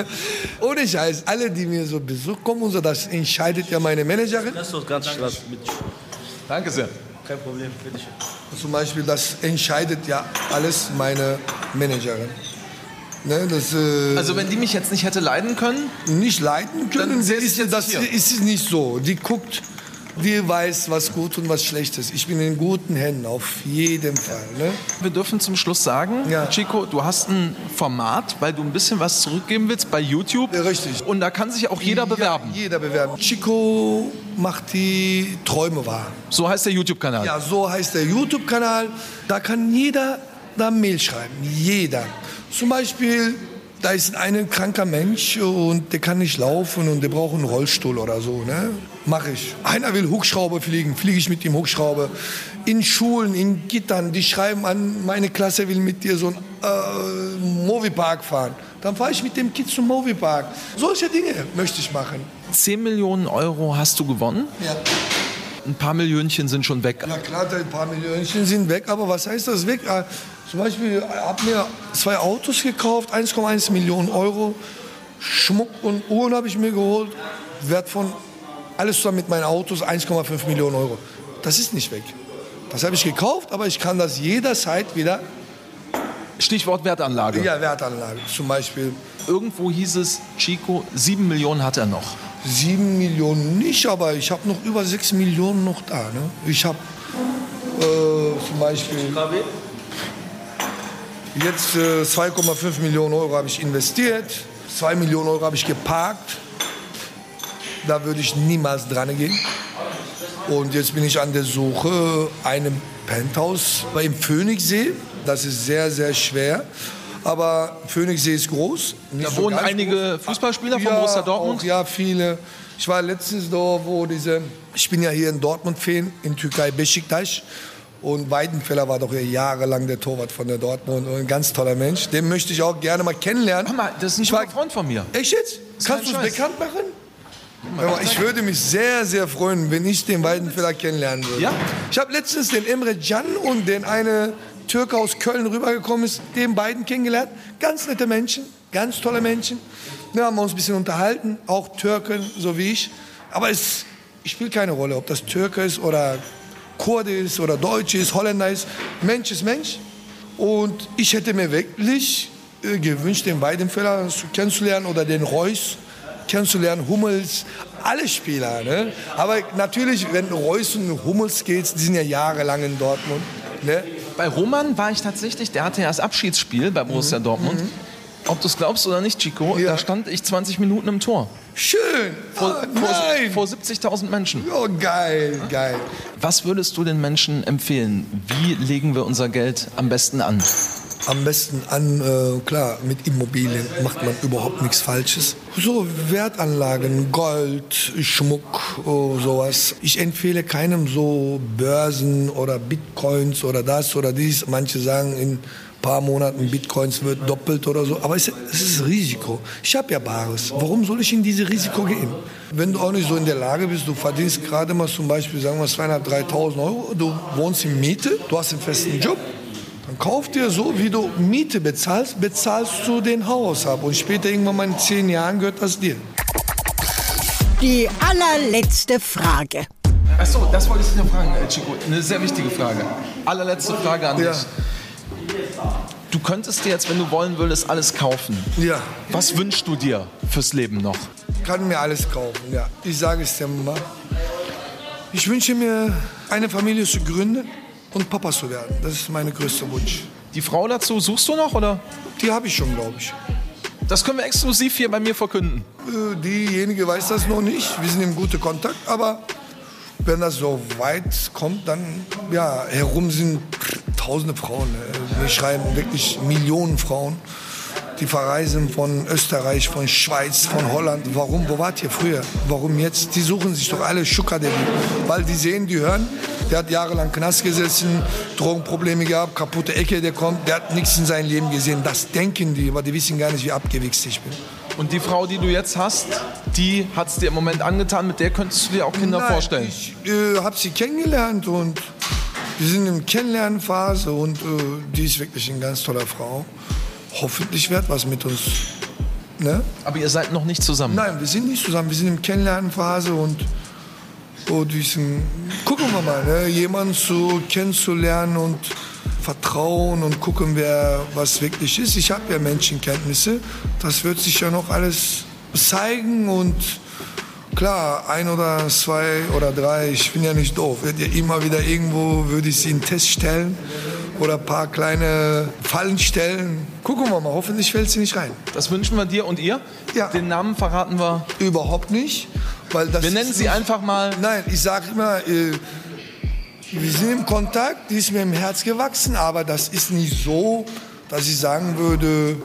A: Ohne Scheiß, alle, die mir so Besuch kommen und so, das entscheidet ja meine Managerin.
G: Das ist doch ganz schön.
B: Danke sehr.
G: Kein Problem, bitteschön.
A: Zum Beispiel, das entscheidet ja alles meine Managerin. Ne, das, äh,
B: Also wenn die mich jetzt nicht hätte leiden können,
A: nicht leiden können,
B: Dann
A: ist,
B: ich jetzt
A: das
B: hier.
A: ist es nicht so. Die guckt, die weiß, was gut und was schlecht ist. Ich bin in guten Händen, auf jeden Fall. Ne?
B: wir dürfen zum Schluss sagen,
A: Ja.
B: Chico, du hast ein Format, weil du ein bisschen was zurückgeben willst bei YouTube.
A: Ja, richtig.
B: Und da kann sich auch jeder bewerben.
A: Ja, jeder bewerben. Chico macht die Träume wahr.
B: So heißt der YouTube-Kanal.
A: Ja, so heißt der YouTube-Kanal. Da kann jeder da Mail schreiben. Jeder. Zum Beispiel, da ist ein kranker Mensch und der kann nicht laufen und der braucht einen Rollstuhl oder so. Ne? Mache ich. Einer will Hubschrauber fliegen, fliege ich mit dem Hubschrauber. In Schulen, in Gittern, die schreiben an, meine Klasse will mit dir so einen äh, Moviepark fahren. Dann fahre ich mit dem Kind zum Moviepark. Solche Dinge möchte ich machen.
B: 10 Millionen Euro hast du gewonnen.
A: Ja.
B: Ein paar Millionchen sind schon weg.
A: Ja klar, ein paar Millionchen sind weg, aber was heißt das weg? Äh, Zum Beispiel habe mir zwei Autos gekauft, 1,1 Millionen Euro. Schmuck und Uhren habe ich mir geholt. Wert von alles zusammen mit meinen Autos 1,5 Millionen Euro. Das ist nicht weg. Das habe ich gekauft, aber ich kann das jederzeit wieder.
B: Stichwort Wertanlage.
A: Ja, Wertanlage zum Beispiel.
B: Irgendwo hieß es, Chico, 7 Millionen hat er noch.
A: 7 Millionen nicht, aber ich habe noch über 6 Millionen noch da. Ne? Ich habe äh, zum Beispiel jetzt äh, 2,5 Millionen Euro habe ich investiert, 2 Millionen Euro habe ich geparkt. Da würde ich niemals dran gehen. Und jetzt bin ich an der Suche einem Penthouse im Phoenixsee. Das ist sehr, sehr schwer. Aber Phoenixsee ist groß.
B: Da
A: so
B: wohnen einige Fußballspieler von
A: ja,
B: Borussia Dortmund.
A: Auch, ja, viele. Ich war letztens da, wo diese. Ich bin ja hier in Dortmund-Fan, in Türkei, Beşiktaş. Und Weidenfeller war doch ja jahrelang der Torwart von der Dortmund und ein ganz toller Mensch. Den möchte ich auch gerne mal kennenlernen.
B: Hör mal, das ist ein
A: Ich war-
B: Freund von mir.
A: Echt jetzt? Kannst du es bekannt machen? Ich würde mich sehr, sehr freuen, wenn ich den Weidenfeller kennenlernen würde.
B: Ja?
A: Ich habe letztens den Emre Can und den eine Türke aus Köln rübergekommen ist, den beiden kennengelernt. Ganz nette Menschen, ganz tolle Menschen. Wir haben uns ein bisschen unterhalten, auch Türken, so wie ich. Aber es spielt keine Rolle, ob das Türke ist oder Kurde ist oder Deutsch ist, Holländer ist. Mensch ist Mensch. Und ich hätte mir wirklich äh, gewünscht, den Weidenfeller kennenzulernen oder den Reus kennenzulernen, Hummels, alle Spieler. Ne? Aber natürlich, wenn Reus und Hummels geht, die sind ja jahrelang in Dortmund. Ne?
B: Bei Roman war ich tatsächlich, der hatte ja das Abschiedsspiel bei Borussia Dortmund. Ob du es glaubst oder nicht, Chico,
A: Mhm. Ja.
B: da stand ich 20 Minuten im Tor.
A: Schön.
B: Vor, vor,
A: nein.
B: vor 70.000 Menschen.
A: Oh, geil, geil.
B: Was würdest du den Menschen empfehlen? Wie legen wir unser Geld am besten an?
A: Am besten an, äh, klar, mit Immobilien macht man überhaupt nichts Falsches. So Wertanlagen, Gold, Schmuck, oh, sowas. Ich empfehle keinem so Börsen oder Bitcoins oder das oder dies. Manche sagen, in ein paar Monaten Bitcoins wird doppelt oder so. Aber es, es ist Risiko. Ich habe ja Bares. Warum soll ich in diese Risiko gehen? Wenn du auch nicht so in der Lage bist, du verdienst gerade mal zum Beispiel, sagen wir 2.500, 3.000 Euro, du wohnst in Miete, du hast einen festen Job, dann kauf dir so, wie du Miete bezahlst, bezahlst du den Haus ab. Und später irgendwann mal in zehn Jahren gehört das dir.
C: Die allerletzte Frage.
B: Achso, das wollte ich noch fragen, äh, Chico. Eine sehr wichtige Frage. Allerletzte Frage an
A: Ja.
B: dich. Du könntest dir jetzt, wenn du wollen würdest, alles kaufen.
A: Ja,
B: Was wünschst du dir fürs Leben noch?
A: kann mir alles kaufen. Ja, ich sage es dir mal. Ich wünsche mir, eine Familie zu gründen und Papa zu werden. Das ist mein größter Wunsch.
B: Die Frau dazu suchst du noch oder?
A: Die habe ich schon, glaube ich.
B: Das können wir exklusiv hier bei mir verkünden.
A: Äh, Diejenige weiß das noch nicht. Wir sind im guten Kontakt, aber wenn das so weit kommt, dann ja, herum sind tausende Frauen. äh, Wir schreiben wirklich Millionen Frauen, die verreisen von Österreich, von Schweiz, von Holland. Warum? Wo wart ihr früher? Warum jetzt? Die suchen sich doch alle Schukadevi, weil die sehen, die hören. Der hat jahrelang Knast gesessen, Drogenprobleme gehabt, kaputte Ecke, der kommt, der hat nichts in seinem Leben gesehen. Das denken die, aber die wissen gar nicht, wie abgewichst ich bin.
B: Und die Frau, die du jetzt hast, die hat es dir im Moment angetan, mit der könntest du dir auch Kinder
A: Nein,
B: vorstellen.
A: Ich äh, habe sie kennengelernt und wir sind in Kennenlernphase und äh, die ist wirklich eine ganz tolle Frau. Hoffentlich wird was mit uns. Ne?
B: Aber ihr seid noch nicht zusammen?
A: Nein, wir sind nicht zusammen. Wir sind in Kennenlernphase und so diesen, gucken wir mal, ne? jemanden zu kennenzulernen und vertrauen und gucken, wer was wirklich ist. Ich habe ja Menschenkenntnisse. Das wird sich ja noch alles zeigen und klar, ein oder zwei oder drei, ich bin ja nicht doof. Wird ja immer wieder irgendwo, würde ich sie in Test stellen oder ein paar kleine Fallen stellen. Gucken wir mal, hoffentlich fällt sie nicht rein.
B: Das wünschen wir dir und ihr?
A: Ja.
B: Den Namen verraten wir?
A: Überhaupt nicht. Weil das
B: wir nennen sie
A: nicht,
B: einfach mal.
A: Nein, ich sage immer, äh, wir sind im Kontakt, die ist mir im Herz gewachsen, aber das ist nicht so, dass ich sagen würde,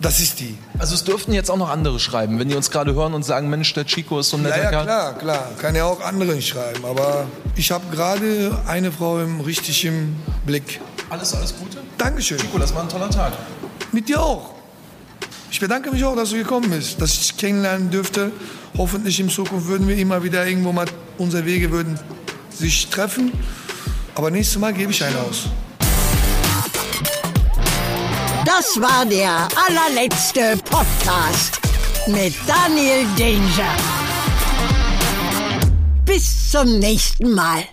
A: das ist die.
B: Also es dürften jetzt auch noch andere schreiben, wenn die uns gerade hören und sagen, Mensch, der Chico ist so ein netter
A: Ja, ja, klar, klar. Kann ja auch anderen schreiben. Aber ich habe gerade eine Frau im richtigen Blick.
B: Alles, alles Gute.
A: Dankeschön.
B: Chico, das war ein toller Tag.
A: Mit dir auch. Ich bedanke mich auch, dass du gekommen bist, dass ich dich kennenlernen dürfte. Hoffentlich in Zukunft würden wir immer wieder irgendwo mal unsere Wege würden sich treffen. Aber nächstes Mal gebe ich einen aus.
C: Das war der allerletzte Podcast mit Daniel Danger. Bis zum nächsten Mal.